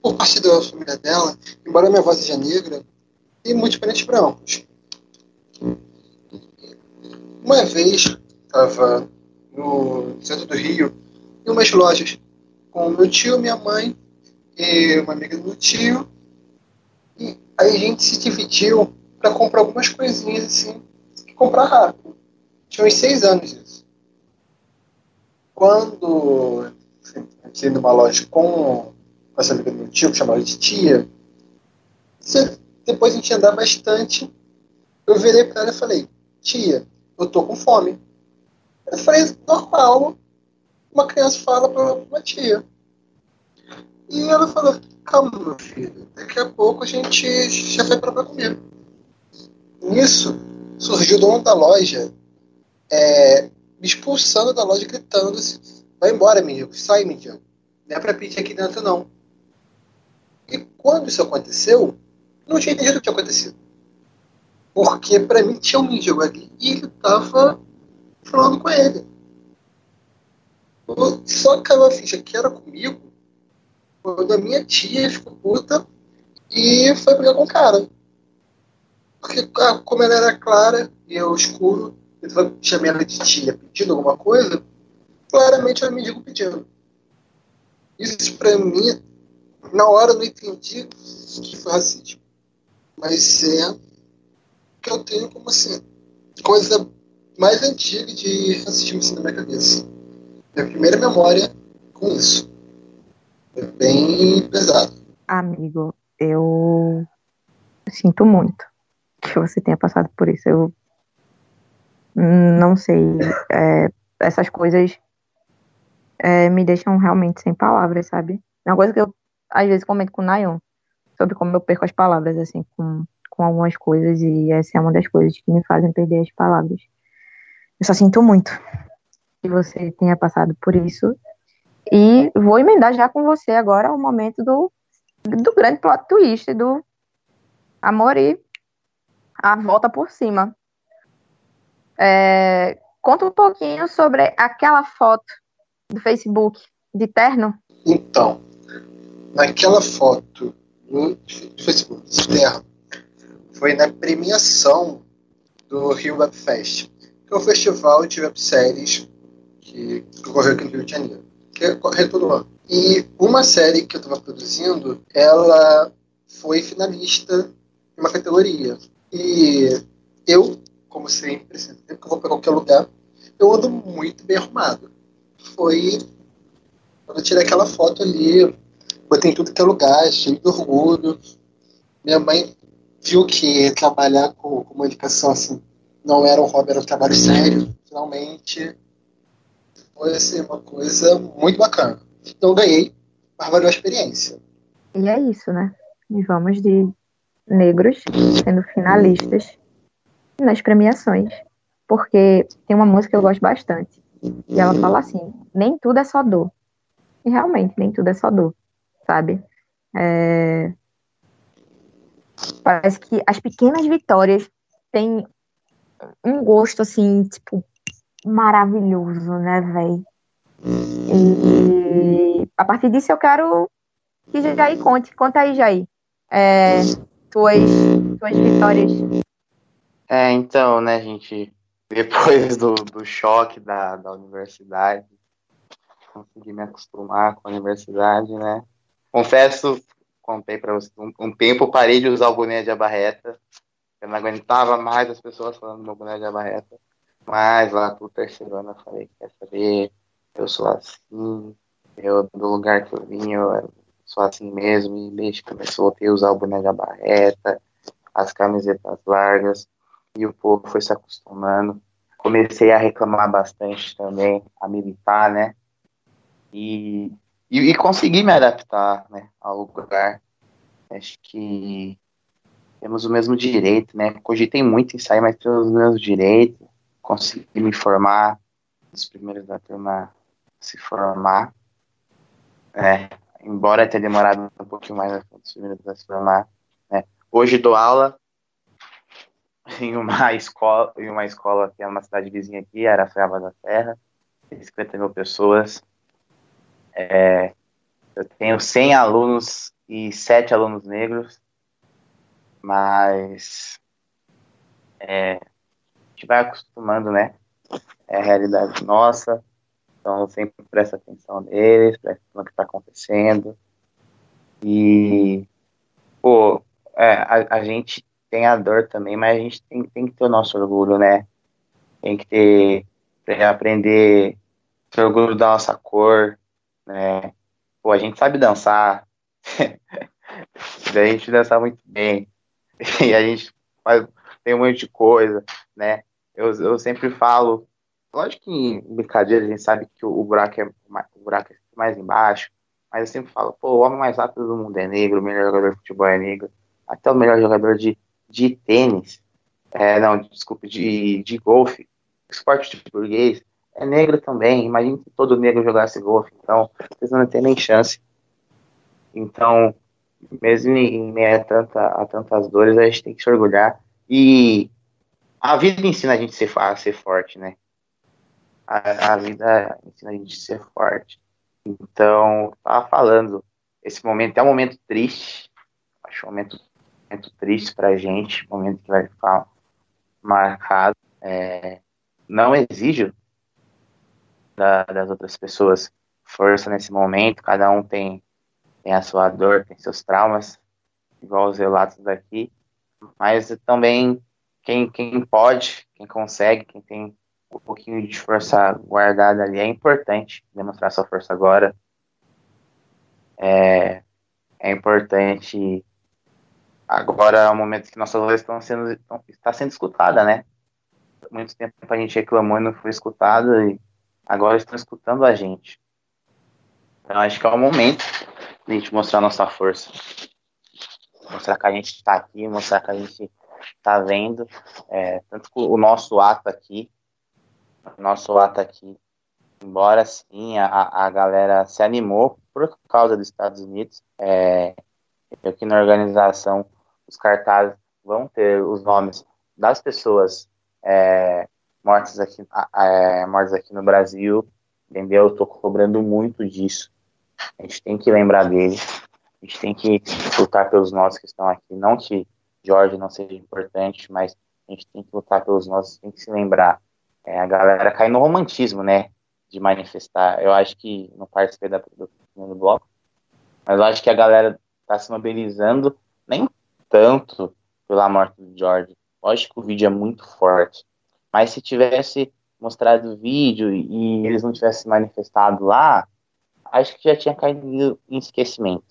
por parte da família dela, embora minha avó seja negra, tem muitos parentes brancos. Uma vez estava no centro do Rio, em umas lojas, com meu tio, minha mãe e uma amiga do meu tio. E aí a gente se dividiu para comprar algumas coisinhas assim, e comprar rápido. Tinha uns seis anos isso. Quando ia numa loja com essa amiga do meu tio, que chamava de tia, depois a gente andar bastante eu virei para ela e falei, tia, eu tô com fome. Eu falei, normal, uma criança fala para uma tia. E ela falou, calma, meu filho, daqui a pouco a gente já vai para comer. Nisso, surgiu o dono da loja, é, me expulsando da loja, gritando assim, vai embora, menino, sai, menino. Não é para pedir aqui dentro, não. E quando isso aconteceu, não tinha entendido o que tinha acontecido. Porque para mim tinha um mendigo ali e ele tava falando com ele. Só caiu a ficha que era comigo quando a minha tia ficou puta e foi brigar com o cara. Porque ah, como ela era clara e eu escuro, eu chamei ela de tia pedindo alguma coisa, claramente era mendigo pedindo. Isso pra mim, na hora eu não entendi que foi racismo. Mas é que eu tenho como assim, coisa mais antiga de racismo assim, na minha cabeça. Minha primeira memória com isso. É bem pesado. Amigo, eu sinto muito que você tenha passado por isso. Eu não sei. É, essas coisas é, me deixam realmente sem palavras, sabe? É uma coisa que eu às vezes comento com o Nayon sobre como eu perco as palavras, assim, com com algumas coisas e essa é uma das coisas que me fazem perder as palavras. Eu só sinto muito que você tenha passado por isso. E vou emendar já com você agora o momento do, do grande plot twist do amor e a volta por cima. É, conta um pouquinho sobre aquela foto do Facebook de terno. Então, naquela foto no Facebook, Terra, foi na premiação do Rio Web Fest, que é o festival de webséries que ocorreu aqui no Rio de Janeiro, que ocorre todo ano. E uma série que eu estava produzindo, ela foi finalista em uma categoria. E eu, como sempre, sempre que eu vou para qualquer lugar, eu ando muito bem arrumado. Foi quando eu tirei aquela foto ali, botei em tudo que é lugar, cheio de orgulho. Minha mãe viu que trabalhar com comunicação assim não era um hobby, era um trabalho sério. Finalmente foi assim, uma coisa muito bacana. Então ganhei, mas valeu a experiência. E é isso, né? E vamos de negros sendo finalistas nas premiações. Porque tem uma música que eu gosto bastante. E ela fala assim: nem tudo é só dor. E realmente, nem tudo é só dor, sabe? É... Parece que as pequenas vitórias têm um gosto, assim, tipo, maravilhoso, né, velho? E a partir disso eu quero que Jair conte. Conta aí, Jair. É, tuas, tuas vitórias. É, então, né, gente, depois do, do choque da, da universidade, consegui me acostumar com a universidade, né? Confesso, contei para vocês, um, um, tempo parei de usar o boné de abarreta, eu não aguentava mais as pessoas falando do meu boné de abarreta, mas lá pro terceiro ano eu falei, quer saber, eu sou assim, eu, do lugar que eu vim, eu sou assim mesmo, e desde voltei a usar o boné de abarreta, as camisetas largas, e o povo foi se acostumando. Comecei a reclamar bastante também, a militar, né? E, e, e consegui me adaptar né, ao lugar. Acho que temos o mesmo direito, né? Cogitei muito em sair, mas temos os mesmos direitos. Consegui me formar, os primeiros da turma se formar. É, embora tenha demorado um pouquinho mais os primeiros a se formar. Né? Hoje dou aula em uma escola, em uma escola que é uma cidade vizinha aqui, Araçuaba da Serra, 50 mil pessoas. É, eu tenho 100 alunos e 7 alunos negros, mas é, a gente vai acostumando, né? É a realidade nossa, então sempre presta atenção neles, presta atenção no que está acontecendo. E, pô, é, a, a gente tem a dor também, mas a gente tem, tem que ter o nosso orgulho, né? Tem que ter, aprender ter orgulho da nossa cor, né? Pô, a gente sabe dançar, a gente dança muito bem, e a gente faz, tem um monte de coisa, né? Eu, eu sempre falo, lógico que em brincadeira a gente sabe que o, o buraco é o buraco é mais embaixo, mas eu sempre falo, pô, o homem mais rápido do mundo é negro, o melhor jogador de futebol é negro, até o melhor jogador de, de tênis, é, não, desculpe, de, de golfe, esporte de burguês, é negro também. Imagina se todo negro jogasse golfe. Então, vocês não têm nem chance. Então, mesmo em meio a, tanta, a tantas dores, a gente tem que se orgulhar. E a vida ensina a gente ser, a ser forte, né? A, a, vida ensina a gente a ser forte. Então, tava falando, esse momento é um momento triste. Acho um momento, momento triste pra gente, um momento que vai ficar marcado. É, não exige da, das outras pessoas força nesse momento, cada um tem, tem a sua dor, tem seus traumas, igual os relatos daqui, mas também quem, quem pode, quem consegue, quem tem um pouquinho de força guardada ali, é importante demonstrar sua força agora. É, é importante agora é o momento que nossas vozes estão sendo estão, está sendo escutada, né? Muito tempo a gente reclamou e não foi escutada e agora estão escutando a gente. Então acho que é o momento de a gente mostrar nossa força. Mostrar que a gente está aqui, mostrar que a gente está vendo. É, tanto o nosso ato aqui, o nosso ato aqui, embora sim a, a galera se animou por causa dos Estados Unidos, é, aqui na organização os cartazes vão ter os nomes das pessoas é, mortes aqui, é, mortes aqui no Brasil, entendeu? Eu tô cobrando muito disso. A gente tem que lembrar dele. A gente tem que lutar pelos nossos que estão aqui. Não que Jorge não seja importante, mas a gente tem que lutar pelos nossos, tem que se lembrar. É, a galera cai no romantismo, né? De manifestar. Eu acho que não participei da, do primeiro bloco, mas eu acho que a galera está se mobilizando nem tanto pela morte do George. Lógico que o vídeo é muito forte, mas se tivesse mostrado o vídeo e eles não tivessem manifestado lá, acho que já tinha caído em esquecimento.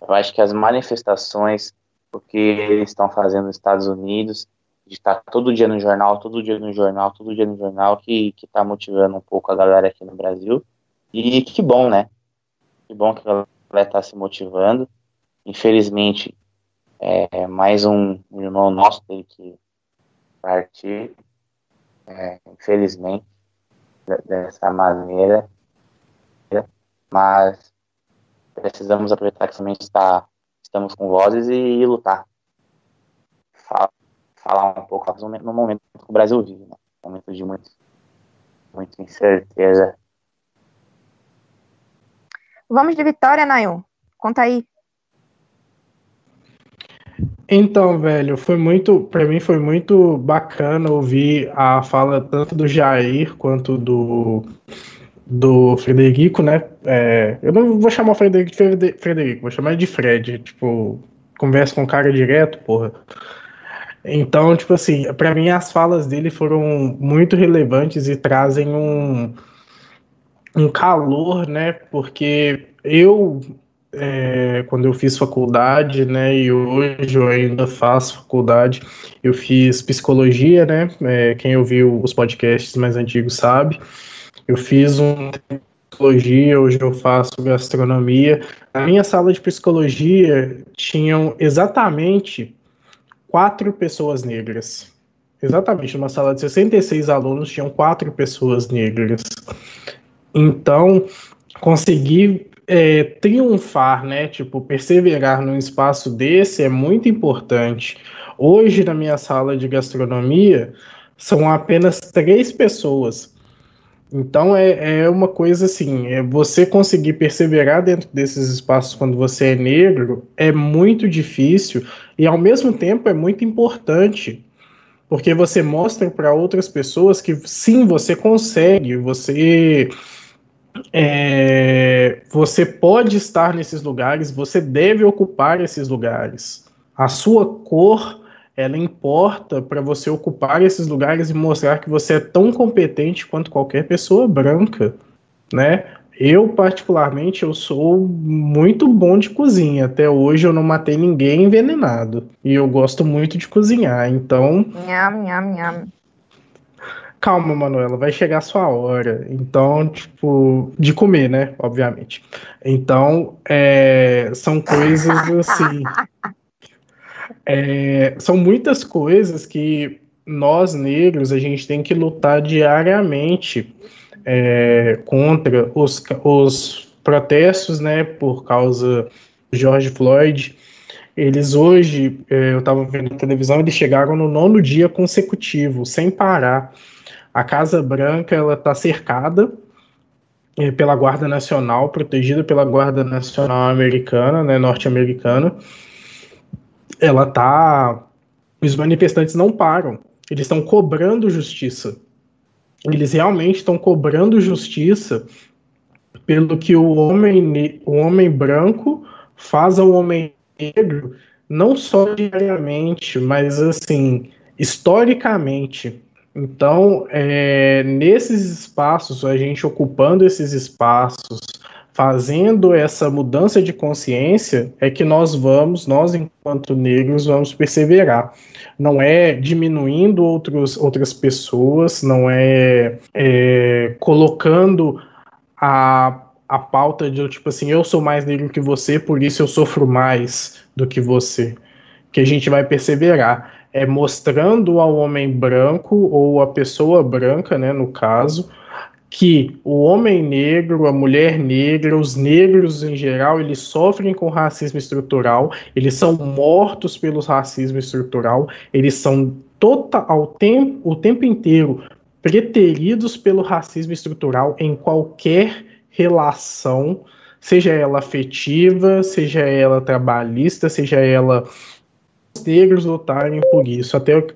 Eu acho que as manifestações, o que eles estão fazendo nos Estados Unidos, de estar todo dia no jornal, todo dia no jornal, todo dia no jornal, que está motivando um pouco a galera aqui no Brasil. E que bom, né? Que bom que a galera está se motivando. Infelizmente, é, mais um, irmão nosso teve que partir é, infelizmente, dessa maneira. Mas precisamos aproveitar que também está, estamos com vozes e, e lutar. Fala, falar um pouco no momento que o Brasil vive, né? Momento de muito, muita incerteza. Vamos de vitória, Nayon. Conta aí. Então, velho, foi muito, para mim foi muito bacana ouvir a fala tanto do Jair quanto do do Frederico, né? É, eu não vou chamar o Frederico de Frederico, vou chamar ele de Fred, tipo, conversa com o cara direto, porra. Então, tipo assim, para mim as falas dele foram muito relevantes e trazem um um calor, né? Porque eu é, quando eu fiz faculdade, né, e hoje eu ainda faço faculdade, eu fiz psicologia, né, é, quem ouviu os podcasts mais antigos sabe, eu fiz um psicologia, hoje eu faço gastronomia. Na minha sala de psicologia tinham exatamente quatro pessoas negras. Exatamente, numa sala de 66 alunos tinham quatro pessoas negras. Então, consegui é, triunfar, né? Tipo, perseverar num espaço desse é muito importante. Hoje, na minha sala de gastronomia, são apenas três pessoas. Então é, é uma coisa assim, é você conseguir perseverar dentro desses espaços quando você é negro é muito difícil e ao mesmo tempo é muito importante, porque você mostra para outras pessoas que sim, você consegue, você é, você pode estar nesses lugares, você deve ocupar esses lugares. A sua cor, ela importa para você ocupar esses lugares e mostrar que você é tão competente quanto qualquer pessoa branca, né? Eu, particularmente, eu sou muito bom de cozinha. Até hoje eu não matei ninguém envenenado. E eu gosto muito de cozinhar, então... Nham, nham, nham calma, Manuela, vai chegar a sua hora. Então, tipo, de comer, né? Obviamente. Então, é, são coisas assim. É, são muitas coisas que nós negros a gente tem que lutar diariamente é, contra os, os protestos, né? Por causa do George Floyd. Eles hoje, é, eu estava vendo na televisão, eles chegaram no nono dia consecutivo, sem parar. A Casa Branca ela está cercada é, pela Guarda Nacional, protegida pela Guarda Nacional Americana, né, norte-americana. Ela tá, os manifestantes não param. Eles estão cobrando justiça. Eles realmente estão cobrando justiça pelo que o homem, o homem branco faz ao homem negro, não só diariamente, mas assim, historicamente. Então, é, nesses espaços, a gente ocupando esses espaços, fazendo essa mudança de consciência, é que nós vamos, nós enquanto negros, vamos perseverar. Não é diminuindo outros, outras pessoas, não é, é colocando a, a pauta de tipo assim, eu sou mais negro que você, por isso eu sofro mais do que você. Que a gente vai perseverar é, mostrando ao homem branco, ou a pessoa branca, né, no caso, que o homem negro, a mulher negra, os negros em geral, eles sofrem com racismo estrutural, eles são mortos pelo racismo estrutural, eles são total, ao tempo, o tempo inteiro preteridos pelo racismo estrutural em qualquer relação, seja ela afetiva, seja ela trabalhista, seja ela negros lutarem por isso. Até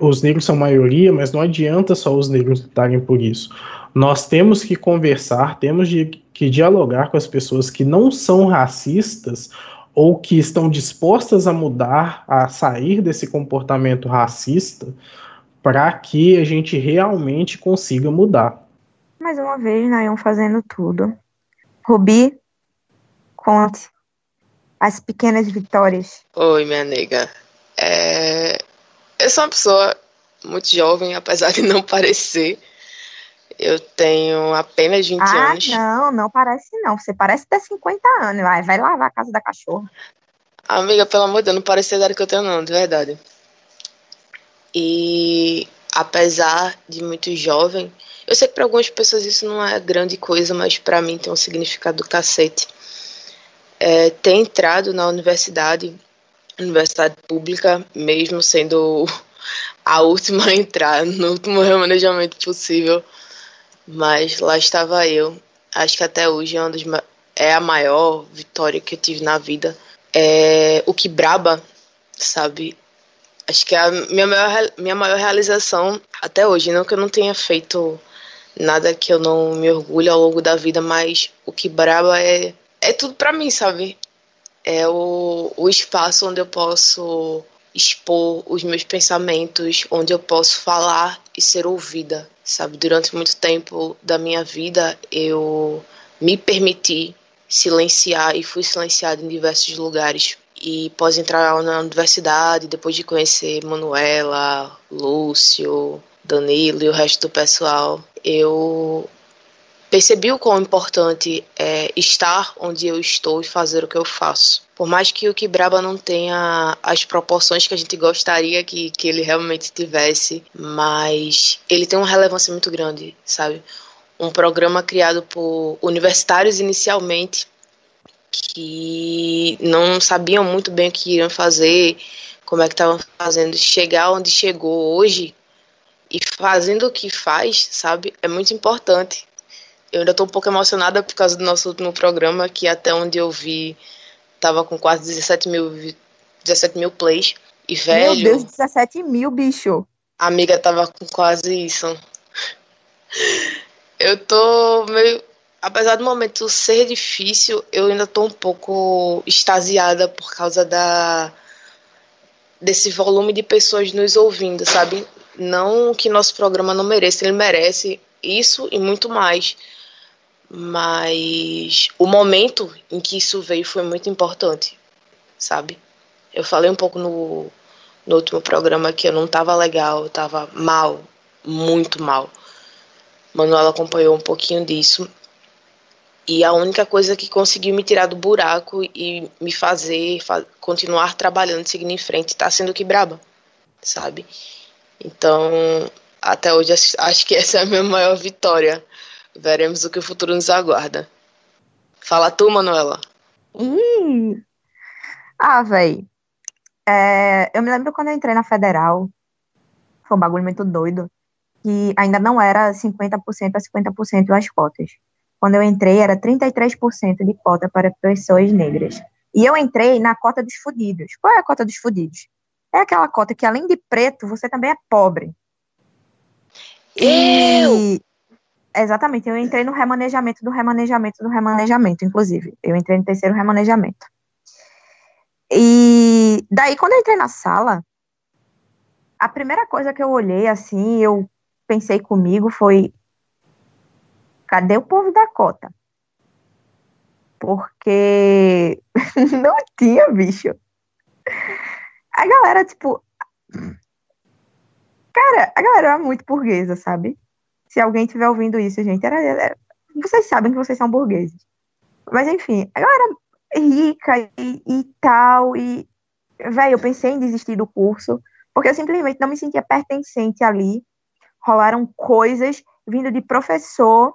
os negros são maioria, mas não adianta só os negros lutarem por isso. Nós temos que conversar, temos de, que dialogar com as pessoas que não são racistas ou que estão dispostas a mudar, a sair desse comportamento racista, para que a gente realmente consiga mudar. Mais uma vez, Nayon fazendo tudo. Rubi, conte as pequenas vitórias. Oi, minha nega. É... Eu sou uma pessoa muito jovem, apesar de não parecer. Eu tenho apenas 20 ah, anos. não, não parece não. Você parece ter 50 anos. Vai, vai lavar a casa da cachorra. Amiga, pelo amor de Deus, não parece a idade que eu tenho não, de verdade. E apesar de muito jovem, eu sei que para algumas pessoas isso não é grande coisa, mas para mim tem um significado do cacete. É, ter entrado na universidade, universidade pública, mesmo sendo a última a entrar, no último remanejamento possível, mas lá estava eu. Acho que até hoje é, é a maior vitória que eu tive na vida. É o que braba, sabe? Acho que é a minha maior, minha maior realização até hoje. Não que eu não tenha feito nada que eu não me orgulho ao longo da vida, mas o que braba é, é tudo para mim, sabe? É o, o espaço onde eu posso expor os meus pensamentos, onde eu posso falar e ser ouvida, sabe? Durante muito tempo da minha vida eu me permiti silenciar e fui silenciada em diversos lugares. E após entrar na universidade, depois de conhecer Manuela, Lúcio, Danilo e o resto do pessoal, eu percebi o quão importante é estar onde eu estou e fazer o que eu faço. Por mais que o Kibraba não tenha as proporções que a gente gostaria que, que ele realmente tivesse, mas ele tem uma relevância muito grande, sabe? Um programa criado por universitários inicialmente que não sabiam muito bem o que iriam fazer, como é que estavam fazendo, chegar onde chegou hoje e fazendo o que faz, sabe, é muito importante. Eu ainda estou um pouco emocionada por causa do nosso último programa, que até onde eu vi tava com quase 17 mil, 17 mil plays. E velho. Meu Deus, 17 mil, bicho. A amiga tava com quase isso. Eu tô meio. Apesar do momento ser difícil, eu ainda tô um pouco extasiada por causa da desse volume de pessoas nos ouvindo, sabe? Não que nosso programa não mereça, ele merece isso e muito mais. Mas o momento em que isso veio foi muito importante, sabe? Eu falei um pouco no, no último programa que eu não tava legal, eu tava mal, muito mal. Manuela acompanhou um pouquinho disso. E a única coisa que conseguiu me tirar do buraco e me fazer fa continuar trabalhando, seguindo em frente, tá sendo que braba, sabe? Então, até hoje, acho que essa é a minha maior vitória. Veremos o que o futuro nos aguarda. Fala tu, Manuela. Ih! Ah, véi. É, eu me lembro quando eu entrei na Federal. Foi um bagulho muito doido. Que ainda não era 50% a 50% das cotas. Quando eu entrei, era 33% de cota para pessoas negras. E eu entrei na cota dos fudidos. Qual é a cota dos fudidos? É aquela cota que, além de preto, você também é pobre. Eu! Exatamente, eu entrei no remanejamento do remanejamento do remanejamento, inclusive. Eu entrei no terceiro remanejamento. E daí, quando eu entrei na sala, a primeira coisa que eu olhei assim, eu pensei comigo foi: cadê o povo da cota? Porque não tinha, bicho. A galera, tipo. Cara, a galera era muito burguesa, sabe? Se alguém estiver ouvindo isso, gente, era, era, vocês sabem que vocês são burgueses. Mas enfim, a galera rica e, e tal, e velho, eu pensei em desistir do curso, porque eu simplesmente não me sentia pertencente ali. Rolaram coisas vindo de professor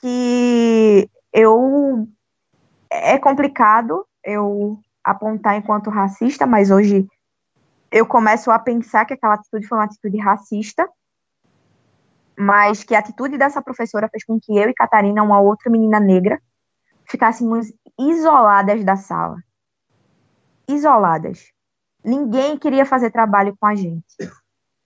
que eu é complicado eu apontar enquanto racista, mas hoje eu começo a pensar que aquela atitude foi uma atitude racista mas que a atitude dessa professora fez com que eu e Catarina, uma outra menina negra, ficássemos isoladas da sala. Isoladas. Ninguém queria fazer trabalho com a gente.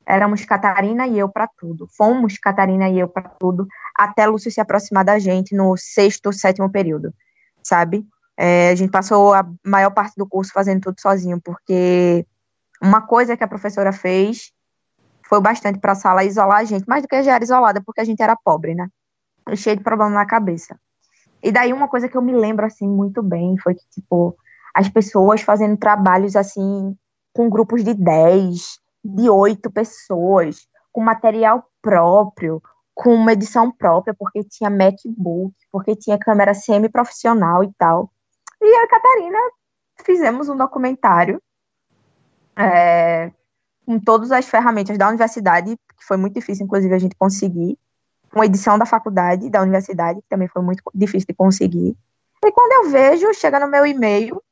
Éramos Catarina e eu para tudo. Fomos Catarina e eu para tudo, até Lúcio se aproximar da gente no sexto, sétimo período, sabe? É, a gente passou a maior parte do curso fazendo tudo sozinho, porque uma coisa que a professora fez foi bastante para a sala isolar a gente, mais do que já era isolada, porque a gente era pobre, né? Cheio de problema na cabeça. E daí uma coisa que eu me lembro assim muito bem foi que tipo as pessoas fazendo trabalhos assim com grupos de 10, de 8 pessoas, com material próprio, com uma edição própria, porque tinha MacBook, porque tinha câmera semi-profissional e tal. E eu e a Catarina fizemos um documentário é, com todas as ferramentas da universidade, que foi muito difícil, inclusive, a gente conseguir. Uma edição da faculdade, da universidade, que também foi muito difícil de conseguir. E quando eu vejo, chega no meu e-mail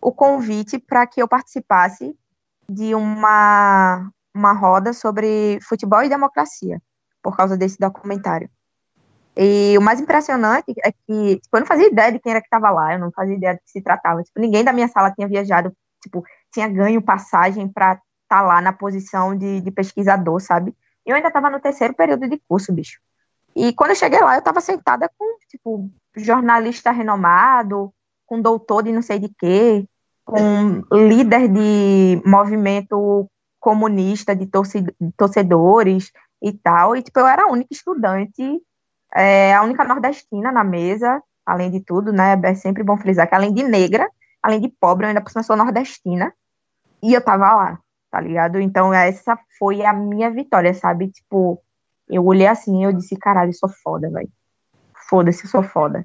o convite para que eu participasse de uma, uma roda sobre futebol e democracia, por causa desse documentário. E o mais impressionante é que tipo, eu não fazia ideia de quem era que estava lá, eu não fazia ideia do que se tratava. Tipo, ninguém da minha sala tinha viajado, tipo, tinha ganho passagem para tá lá na posição de, de pesquisador, sabe? E eu ainda estava no terceiro período de curso, bicho. E quando eu cheguei lá, eu estava sentada com, tipo, jornalista renomado, com doutor de não sei de quê, com líder de movimento comunista, de torcedores e tal. E, tipo, eu era a única estudante é a única nordestina na mesa, além de tudo, né? É sempre bom frisar que além de negra, além de pobre, eu ainda por cima sou nordestina. E eu tava lá, tá ligado? Então essa foi a minha vitória, sabe? Tipo, eu olhei assim e eu disse, caralho, eu sou foda, velho. Foda-se, eu sou foda.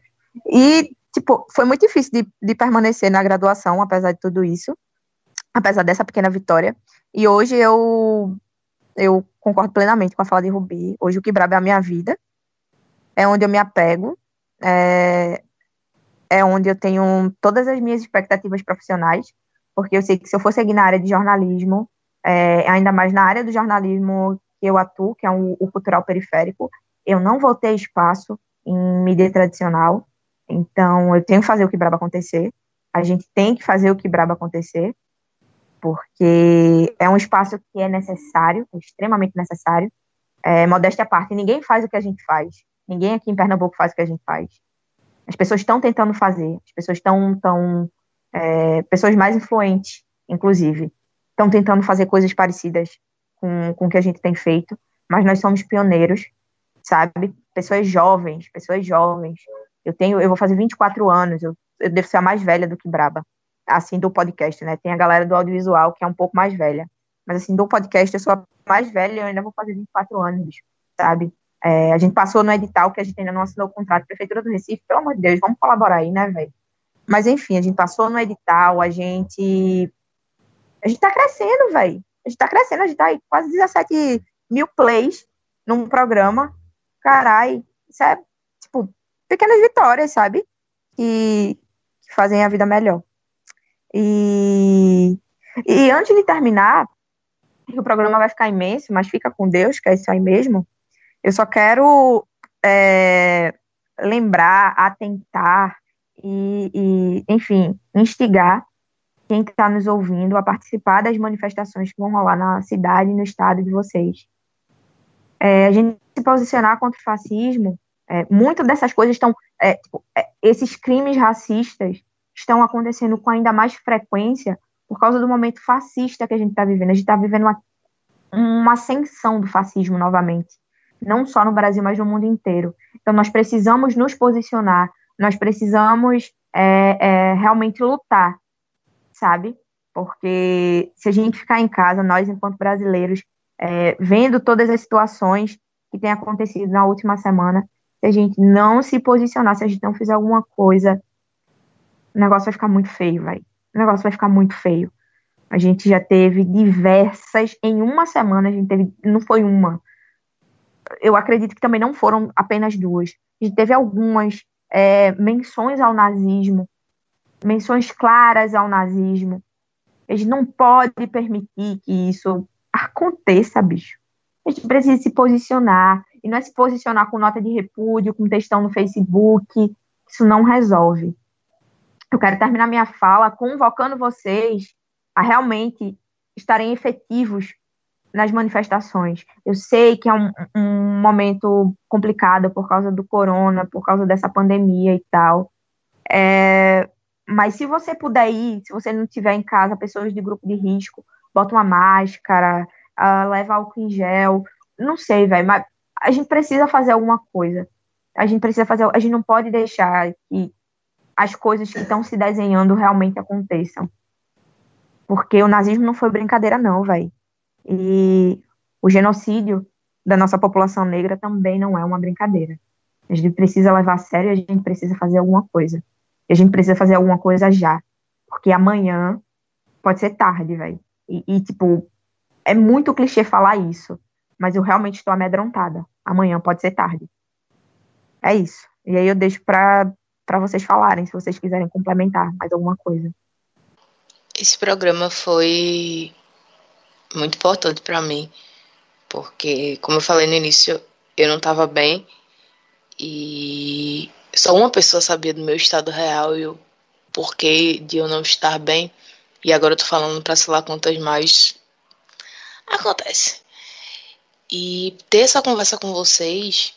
E, tipo, foi muito difícil de, de permanecer na graduação, apesar de tudo isso. Apesar dessa pequena vitória. E hoje eu eu concordo plenamente com a fala de Rubi. Hoje o que braba é a minha vida é onde eu me apego, é, é onde eu tenho todas as minhas expectativas profissionais, porque eu sei que se eu for seguir na área de jornalismo, é, ainda mais na área do jornalismo que eu atuo, que é um, o cultural periférico, eu não vou ter espaço em mídia tradicional, então eu tenho que fazer o que braba acontecer, a gente tem que fazer o que braba acontecer, porque é um espaço que é necessário, é extremamente necessário, é, modéstia à parte, ninguém faz o que a gente faz, Ninguém aqui em Pernambuco faz o que a gente faz. As pessoas estão tentando fazer, as pessoas estão, tão, é, pessoas mais influentes, inclusive, estão tentando fazer coisas parecidas com, com o que a gente tem feito, mas nós somos pioneiros, sabe? Pessoas jovens, pessoas jovens. Eu tenho, eu vou fazer 24 anos, eu, eu devo ser a mais velha do que Braba, assim, do podcast, né? Tem a galera do audiovisual que é um pouco mais velha, mas assim, do podcast eu sou a mais velha, eu ainda vou fazer 24 anos, sabe? É, a gente passou no edital que a gente ainda não assinou o contrato, Prefeitura do Recife, pelo amor de Deus, vamos colaborar aí, né, velho? Mas enfim, a gente passou no edital, a gente. A gente tá crescendo, velho. A gente tá crescendo, a gente tá aí quase 17 mil plays num programa. Carai, isso é, tipo, pequenas vitórias, sabe? Que, que fazem a vida melhor. E, e antes de terminar, o programa vai ficar imenso, mas fica com Deus, que é isso aí mesmo. Eu só quero é, lembrar, atentar e, e, enfim, instigar quem está nos ouvindo a participar das manifestações que vão rolar na cidade e no estado de vocês. É, a gente se posicionar contra o fascismo, é, muitas dessas coisas estão, é, tipo, é, esses crimes racistas estão acontecendo com ainda mais frequência por causa do momento fascista que a gente está vivendo. A gente está vivendo uma, uma ascensão do fascismo novamente não só no Brasil, mas no mundo inteiro. Então, nós precisamos nos posicionar, nós precisamos é, é, realmente lutar, sabe? Porque se a gente ficar em casa, nós, enquanto brasileiros, é, vendo todas as situações que têm acontecido na última semana, se a gente não se posicionar, se a gente não fizer alguma coisa, o negócio vai ficar muito feio, vai. O negócio vai ficar muito feio. A gente já teve diversas, em uma semana, a gente teve, não foi uma, eu acredito que também não foram apenas duas. A gente teve algumas é, menções ao nazismo, menções claras ao nazismo. A gente não pode permitir que isso aconteça, bicho. A gente precisa se posicionar. E não é se posicionar com nota de repúdio, com textão no Facebook, isso não resolve. Eu quero terminar minha fala convocando vocês a realmente estarem efetivos nas manifestações. Eu sei que é um, um momento complicado por causa do corona, por causa dessa pandemia e tal. É, mas se você puder ir, se você não tiver em casa pessoas de grupo de risco, bota uma máscara, uh, leva álcool em gel, não sei, velho, mas a gente precisa fazer alguma coisa. A gente precisa fazer, a gente não pode deixar que as coisas que estão se desenhando realmente aconteçam. Porque o nazismo não foi brincadeira, não, velho. E o genocídio da nossa população negra também não é uma brincadeira. A gente precisa levar a sério, a gente precisa fazer alguma coisa. E a gente precisa fazer alguma coisa já. Porque amanhã pode ser tarde, velho. E, e, tipo, é muito clichê falar isso. Mas eu realmente estou amedrontada. Amanhã pode ser tarde. É isso. E aí eu deixo para vocês falarem, se vocês quiserem complementar mais alguma coisa. Esse programa foi muito importante para mim, porque, como eu falei no início, eu não estava bem e só uma pessoa sabia do meu estado real e o porquê de eu não estar bem. E agora eu tô falando para sei lá quantas mais. Acontece. E ter essa conversa com vocês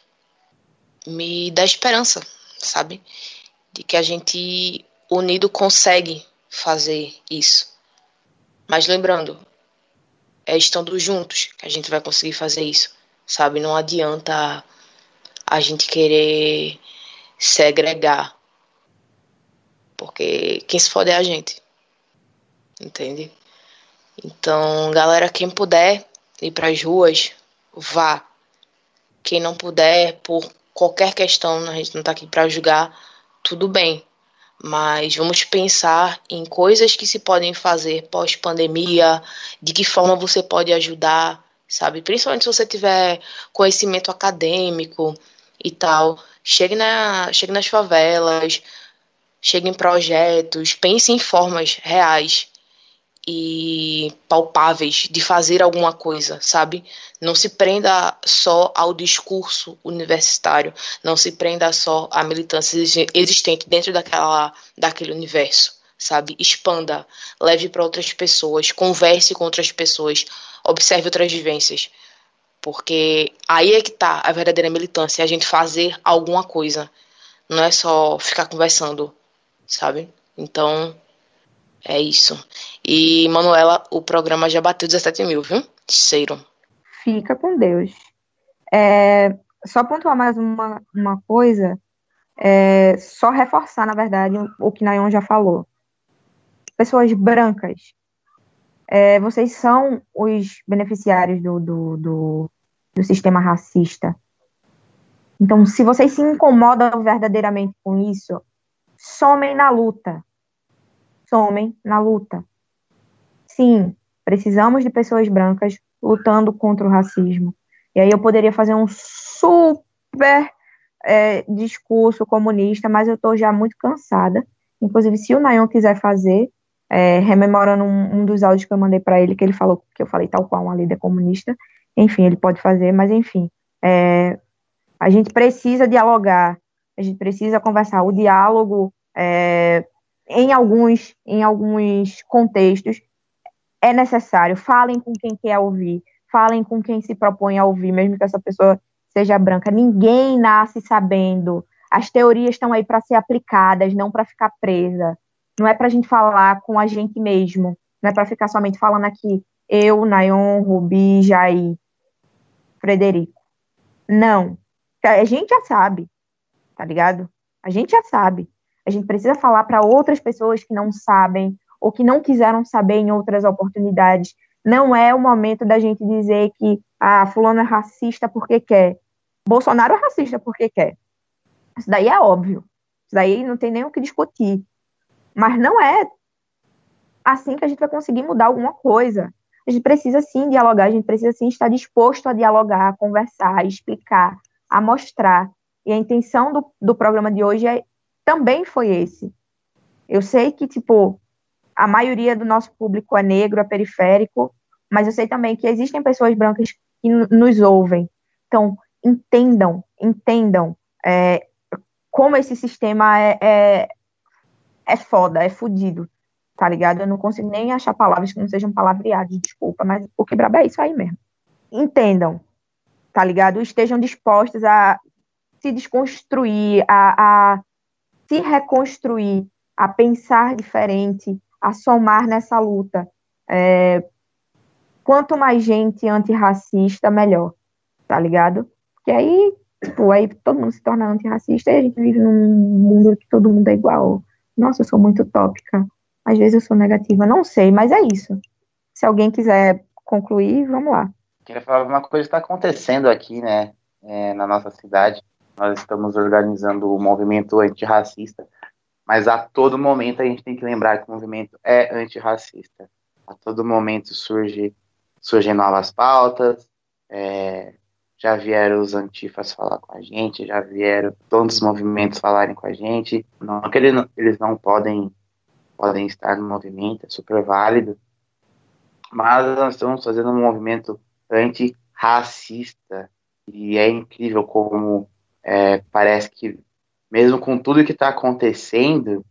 me dá esperança, sabe? De que a gente unido consegue fazer isso. Mas lembrando, é estando juntos que a gente vai conseguir fazer isso, sabe? Não adianta a gente querer segregar. Porque quem se fode é a gente. Entende? Então, galera, quem puder ir para as ruas, vá. Quem não puder, por qualquer questão, a gente não tá aqui para julgar, tudo bem. Mas vamos pensar em coisas que se podem fazer pós-pandemia, de que forma você pode ajudar, sabe? Principalmente se você tiver conhecimento acadêmico e tal. Chegue, na, chegue nas favelas, chegue em projetos, pense em formas reais e palpáveis de fazer alguma coisa, sabe? Não se prenda só ao discurso universitário, não se prenda só à militância existente dentro daquela, daquele universo, sabe? Expanda, leve para outras pessoas, converse com outras pessoas, observe outras vivências. Porque aí é que tá a verdadeira militância, é a gente fazer alguma coisa. Não é só ficar conversando, sabe? Então, é isso. E, Manuela, o programa já bateu 17 mil, viu? Cheiro. Fica com Deus. É, só pontuar mais uma, uma coisa, é, só reforçar, na verdade, o que Nayon já falou. Pessoas brancas é, vocês são os beneficiários do, do, do, do sistema racista. Então, se vocês se incomodam verdadeiramente com isso, somem na luta. Somem na luta. Sim, precisamos de pessoas brancas lutando contra o racismo. E aí eu poderia fazer um super é, discurso comunista, mas eu estou já muito cansada. Inclusive, se o Nayon quiser fazer, é, rememorando um, um, dos áudios que eu mandei para ele, que ele falou que eu falei tal qual uma líder comunista. Enfim, ele pode fazer, mas enfim. É, a gente precisa dialogar, a gente precisa conversar. O diálogo, é, em, alguns, em alguns contextos, é necessário. Falem com quem quer ouvir, falem com quem se propõe a ouvir, mesmo que essa pessoa seja branca. Ninguém nasce sabendo. As teorias estão aí para ser aplicadas, não para ficar presa. Não é para a gente falar com a gente mesmo. Não é para ficar somente falando aqui eu, Nayon, Rubi, Jair, Frederico. Não. A gente já sabe, tá ligado? A gente já sabe. A gente precisa falar para outras pessoas que não sabem ou que não quiseram saber em outras oportunidades. Não é o momento da gente dizer que ah, fulano é racista porque quer. Bolsonaro é racista porque quer. Isso daí é óbvio. Isso daí não tem nem o que discutir. Mas não é assim que a gente vai conseguir mudar alguma coisa. A gente precisa sim dialogar, a gente precisa sim estar disposto a dialogar, a conversar, a explicar, a mostrar. E a intenção do, do programa de hoje é, também foi esse. Eu sei que, tipo, a maioria do nosso público é negro, é periférico, mas eu sei também que existem pessoas brancas que nos ouvem. Então, entendam, entendam. É, como esse sistema é, é, é foda, é fudido, tá ligado? Eu não consigo nem achar palavras que não sejam palavreadas, desculpa, mas o que brabo é isso aí mesmo. Entendam, tá ligado? Estejam dispostos a se desconstruir, a, a se reconstruir, a pensar diferente, a somar nessa luta. É, quanto mais gente antirracista, melhor, tá ligado? Porque aí, tipo, aí todo mundo se torna antirracista e a gente vive num mundo que todo mundo é igual. Nossa, eu sou muito utópica. Às vezes eu sou negativa. Não sei, mas é isso. Se alguém quiser concluir, vamos lá. Queria falar uma coisa que está acontecendo aqui, né, é, na nossa cidade. Nós estamos organizando o movimento antirracista, mas a todo momento a gente tem que lembrar que o movimento é antirracista. A todo momento surge, surgem novas pautas, é, já vieram os antifas falar com a gente, já vieram todos os movimentos falarem com a gente. Não que eles não, eles não podem, podem estar no movimento, é super válido, mas nós estamos fazendo um movimento antirracista e é incrível como é, parece que mesmo com tudo que está acontecendo,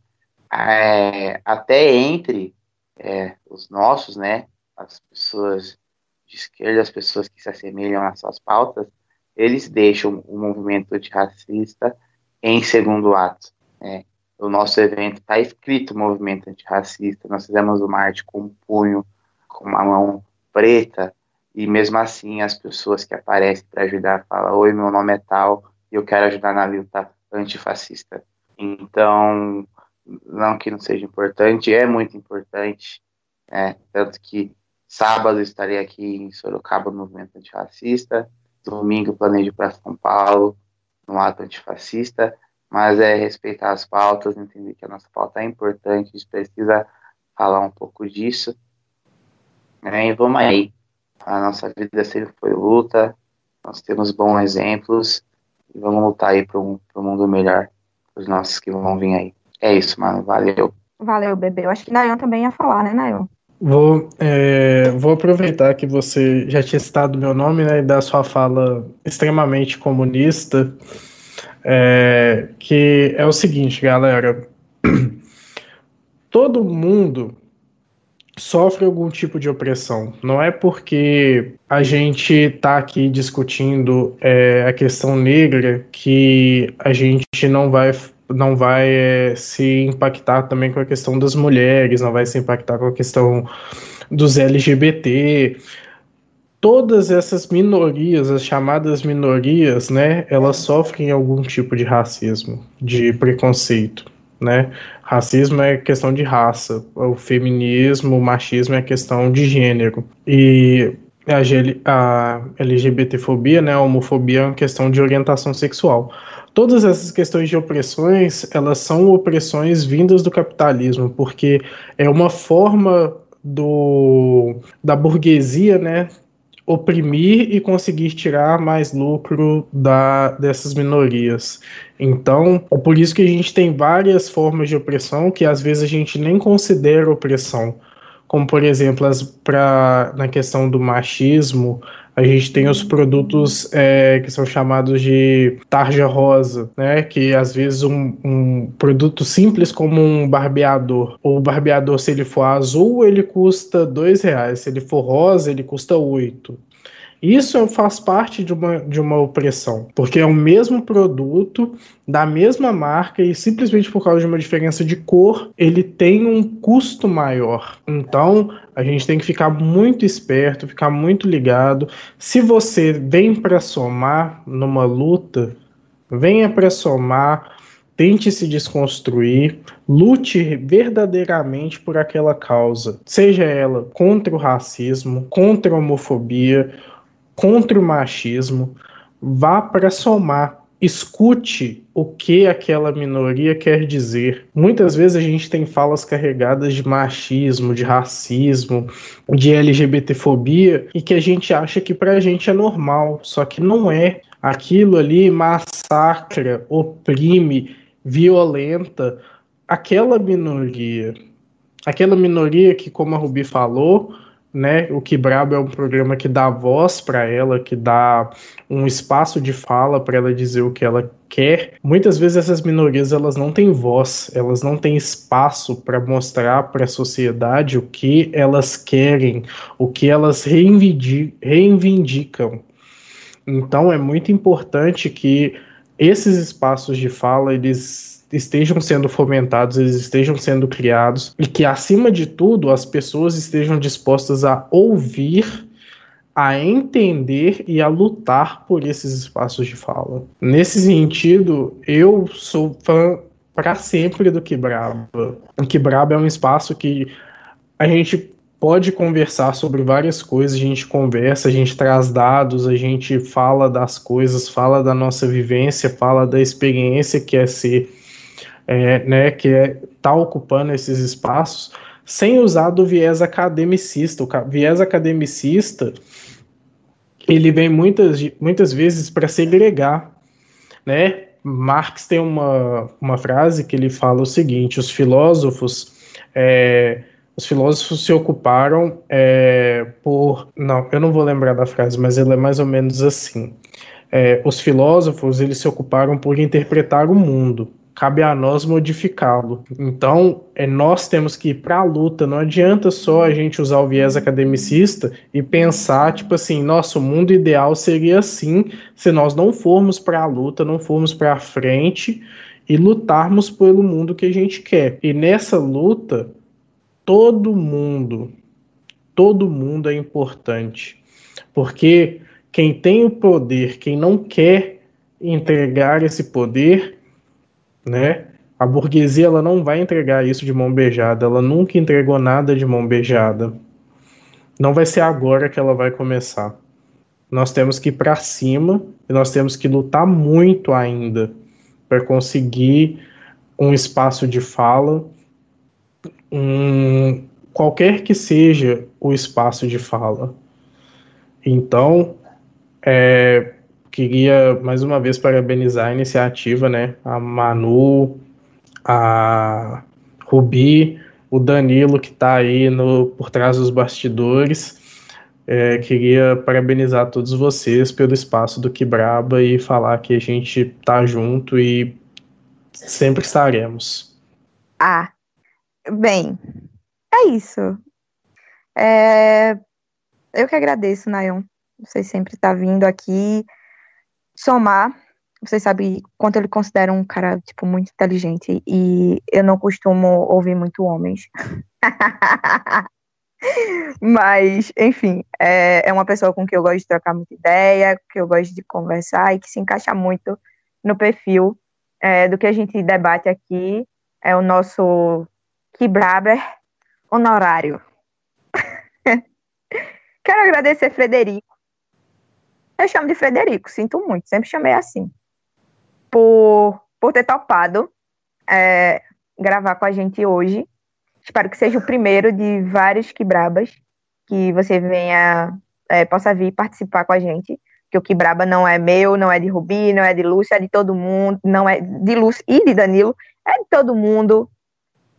é, até entre é, os nossos, né, as pessoas de esquerda, as pessoas que se assemelham às suas pautas, eles deixam o movimento antirracista em segundo ato. Né? O nosso evento está escrito movimento antirracista, nós fizemos uma arte com um punho, com uma mão preta, e mesmo assim as pessoas que aparecem para ajudar falam, oi, meu nome é tal, e eu quero ajudar na luta antifascista. Então, não que não seja importante, é muito importante, né? tanto que Sábado estarei aqui em Sorocaba no movimento antifascista. Domingo planejo para São Paulo no ato antifascista. Mas é respeitar as pautas, entender que a nossa pauta é importante, a gente precisa falar um pouco disso. É, e vamos aí. A nossa vida sempre foi luta, nós temos bons exemplos e vamos lutar aí para um, um mundo melhor para os nossos que vão vir aí. É isso, mano. Valeu. Valeu, bebê. Eu acho que Nayon também ia falar, né, Nayon? Vou, é, vou aproveitar que você já tinha citado meu nome né, e da sua fala extremamente comunista, é, que é o seguinte, galera. Todo mundo sofre algum tipo de opressão. Não é porque a gente está aqui discutindo é, a questão negra que a gente não vai não vai é, se impactar também com a questão das mulheres, não vai se impactar com a questão dos LGBT. Todas essas minorias, as chamadas minorias, né, elas sofrem algum tipo de racismo, de preconceito, né? Racismo é questão de raça, o feminismo, o machismo é questão de gênero. E a, a LGBTfobia, né, a homofobia é uma questão de orientação sexual. Todas essas questões de opressões, elas são opressões vindas do capitalismo, porque é uma forma do, da burguesia, né, oprimir e conseguir tirar mais lucro da, dessas minorias. Então, é por isso que a gente tem várias formas de opressão que às vezes a gente nem considera opressão. Como, por exemplo, as, na questão do machismo, a gente tem os produtos é, que são chamados de tarja rosa, né? Que às vezes um, um, produto simples como um barbeador, o barbeador se ele for azul ele custa dois reais, se ele for rosa ele custa oito. Isso faz parte de uma, de uma opressão, porque é o mesmo produto, da mesma marca, e simplesmente por causa de uma diferença de cor, ele tem um custo maior. Então, a gente tem que ficar muito esperto, ficar muito ligado. Se você vem para somar numa luta, venha para somar, tente se desconstruir, lute verdadeiramente por aquela causa, seja ela contra o racismo, contra a homofobia contra o machismo, vá para somar, escute o que aquela minoria quer dizer. Muitas vezes a gente tem falas carregadas de machismo, de racismo, de LGBTfobia e que a gente acha que para a gente é normal, só que não é. Aquilo ali massacra, oprime, violenta aquela minoria. Aquela minoria que, como a Rubi falou, né? O Que Brabo é um programa que dá voz para ela, que dá um espaço de fala para ela dizer o que ela quer. Muitas vezes essas minorias elas não têm voz, elas não têm espaço para mostrar para a sociedade o que elas querem, o que elas reivindi reivindicam. Então é muito importante que esses espaços de fala eles estejam sendo fomentados, eles estejam sendo criados e que, acima de tudo, as pessoas estejam dispostas a ouvir, a entender e a lutar por esses espaços de fala. Nesse sentido, eu sou fã para sempre do Quebraba. O Quebraba é um espaço que a gente pode conversar sobre várias coisas, a gente conversa, a gente traz dados, a gente fala das coisas, fala da nossa vivência, fala da experiência que é ser é, né, que é tá ocupando esses espaços sem usar do viés academicista. O viés academicista ele vem muitas, muitas vezes para segregar, né? Marx tem uma, uma frase que ele fala o seguinte: os filósofos é, os filósofos se ocuparam é, por. Não, eu não vou lembrar da frase, mas ele é mais ou menos assim. É, os filósofos eles se ocuparam por interpretar o mundo cabe a nós modificá-lo. Então, é, nós temos que ir para a luta. Não adianta só a gente usar o viés academicista e pensar, tipo assim, nosso mundo ideal seria assim se nós não formos para a luta, não formos para a frente e lutarmos pelo mundo que a gente quer. E nessa luta, todo mundo, todo mundo é importante. Porque quem tem o poder, quem não quer entregar esse poder, né? A burguesia ela não vai entregar isso de mão beijada, ela nunca entregou nada de mão beijada. Não vai ser agora que ela vai começar. Nós temos que ir para cima e nós temos que lutar muito ainda para conseguir um espaço de fala, um, qualquer que seja o espaço de fala. Então, é, queria mais uma vez parabenizar a iniciativa, né? A Manu, a Rubi, o Danilo que está aí no, por trás dos bastidores. É, queria parabenizar todos vocês pelo espaço do Quebraba e falar que a gente tá junto e sempre estaremos. Ah, bem, é isso. É, eu que agradeço, Nayon. Você sempre está vindo aqui somar, vocês sabem quanto ele considera um cara, tipo, muito inteligente, e eu não costumo ouvir muito homens. Mas, enfim, é, é uma pessoa com quem eu gosto de trocar muita ideia, que eu gosto de conversar e que se encaixa muito no perfil é, do que a gente debate aqui. É o nosso Kibraber honorário. Quero agradecer Frederico eu chamo de Frederico, sinto muito, sempre chamei assim. Por, por ter topado é, gravar com a gente hoje. Espero que seja o primeiro de vários quebrabas que você venha, é, possa vir participar com a gente. Que o quebraba não é meu, não é de Rubi, não é de Lúcia, é de todo mundo, não é de Lúcia e de Danilo, é de todo mundo.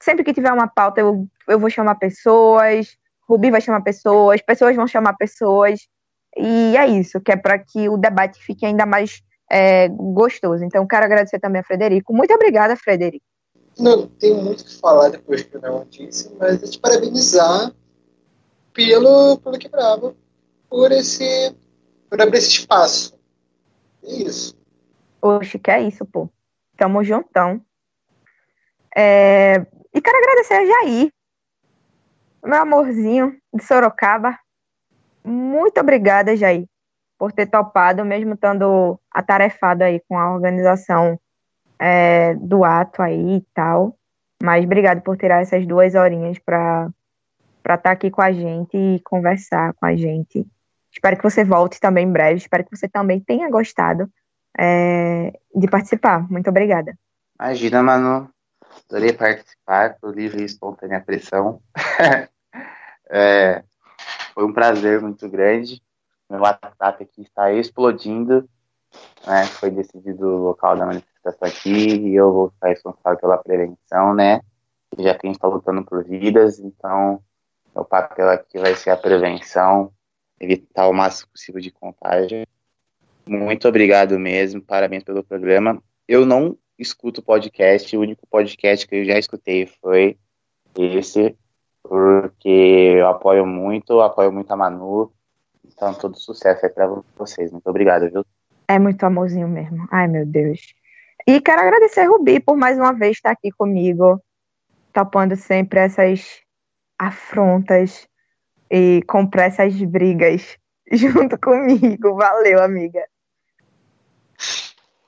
Sempre que tiver uma pauta, eu, eu vou chamar pessoas, Rubi vai chamar pessoas, pessoas vão chamar pessoas. E é isso, que é para que o debate fique ainda mais é, gostoso. Então, quero agradecer também a Frederico. Muito obrigada, Frederico. Não tenho muito o que falar depois que o Neon disse, mas é te parabenizar pelo, pelo Quebrava, por esse, por abrir esse espaço. É isso. Oxe, que é isso, pô. Tamo juntão. É... E quero agradecer a Jair, meu amorzinho de Sorocaba, muito obrigada, Jair, por ter topado, mesmo estando atarefado aí com a organização é, do ato aí e tal. Mas obrigado por tirar essas duas horinhas para estar tá aqui com a gente e conversar com a gente. Espero que você volte também em breve. Espero que você também tenha gostado é, de participar. Muito obrigada. Imagina, Manu. Adorei participar do livro Espontânea Pressão. é, foi um prazer muito grande. Meu WhatsApp aqui está explodindo. Né? Foi decidido o local da manifestação aqui e eu vou ficar responsável pela prevenção, né? Já que a gente está lutando por vidas, então Meu papel aqui vai ser a prevenção, evitar o máximo possível de contágio. Muito obrigado mesmo, parabéns pelo programa. Eu não escuto podcast, o único podcast que eu já escutei foi esse, porque eu apoio muito, apoio muito a Manu. Então, todo sucesso aí pra vocês. Muito obrigado, viu? É muito amorzinho mesmo. Ai, meu Deus. E quero agradecer, Rubi, por mais uma vez estar aqui comigo, topando sempre essas afrontas e comprar essas brigas junto comigo. Valeu, amiga.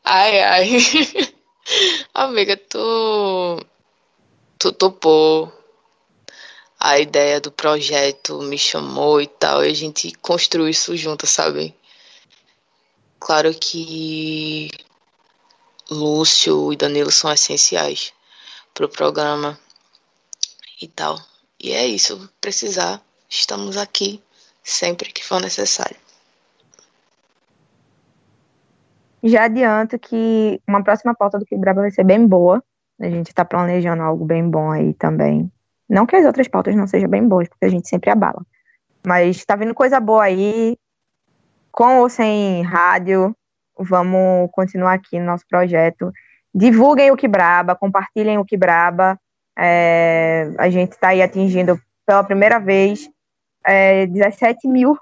Ai, ai. Amiga, tu. Tu topou a ideia do projeto, me chamou e tal, e a gente construiu isso junto, sabe? Claro que Lúcio e Danilo são essenciais pro programa e tal. E é isso, precisar, estamos aqui sempre que for necessário. Já adianto que uma próxima pauta do Que Braba vai ser bem boa. A gente está planejando algo bem bom aí também. Não que as outras pautas não sejam bem boas, porque a gente sempre abala. Mas está vindo coisa boa aí, com ou sem rádio. Vamos continuar aqui no nosso projeto. Divulguem o Que Braba, compartilhem o Que Braba. É, a gente está aí atingindo pela primeira vez é, 17 mil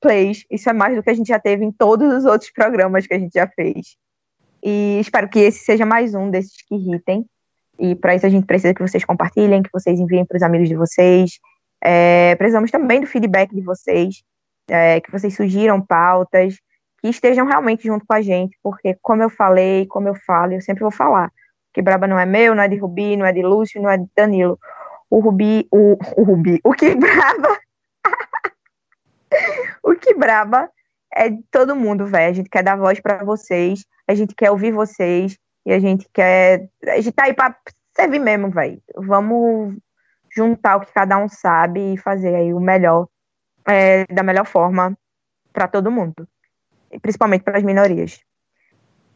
plays. Isso é mais do que a gente já teve em todos os outros programas que a gente já fez. E espero que esse seja mais um desses que irritem. E para isso a gente precisa que vocês compartilhem, que vocês enviem para os amigos de vocês. É, precisamos também do feedback de vocês, é, que vocês sugiram pautas, que estejam realmente junto com a gente, porque como eu falei, como eu falo, eu sempre vou falar. Que Braba não é meu, não é de Rubi, não é de Lúcio, não é de Danilo. O Rubi, o, o Rubi, o que Braba o que braba é de todo mundo, velho. A gente quer dar voz para vocês, a gente quer ouvir vocês e a gente quer. A gente tá aí pra servir mesmo, velho. Vamos juntar o que cada um sabe e fazer aí o melhor, é, da melhor forma para todo mundo, e principalmente para as minorias.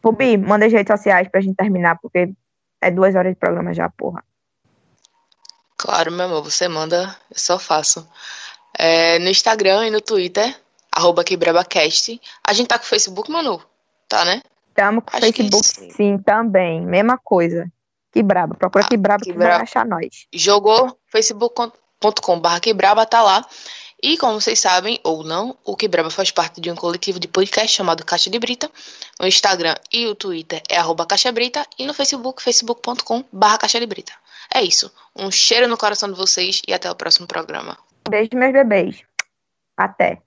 Rubi, manda as redes sociais pra gente terminar, porque é duas horas de programa já, porra. Claro, meu amor, você manda, eu só faço. É, no Instagram e no Twitter, arroba QuebrabaCast. A gente tá com o Facebook, Manu? Tá, né? Tamo com o Facebook, sim. sim. também. Mesma coisa. Que braba. Procura ah, que braba que, que vai achar nós. Jogou facebook.com.br que braba tá lá. E como vocês sabem, ou não, o Quebraba faz parte de um coletivo de podcast chamado Caixa de Brita. O Instagram e o Twitter é arroba Caixa Brita. E no Facebook, facebook.com barra Caixa de Brita. É isso. Um cheiro no coração de vocês e até o próximo programa. Beijo, meus bebês. Até.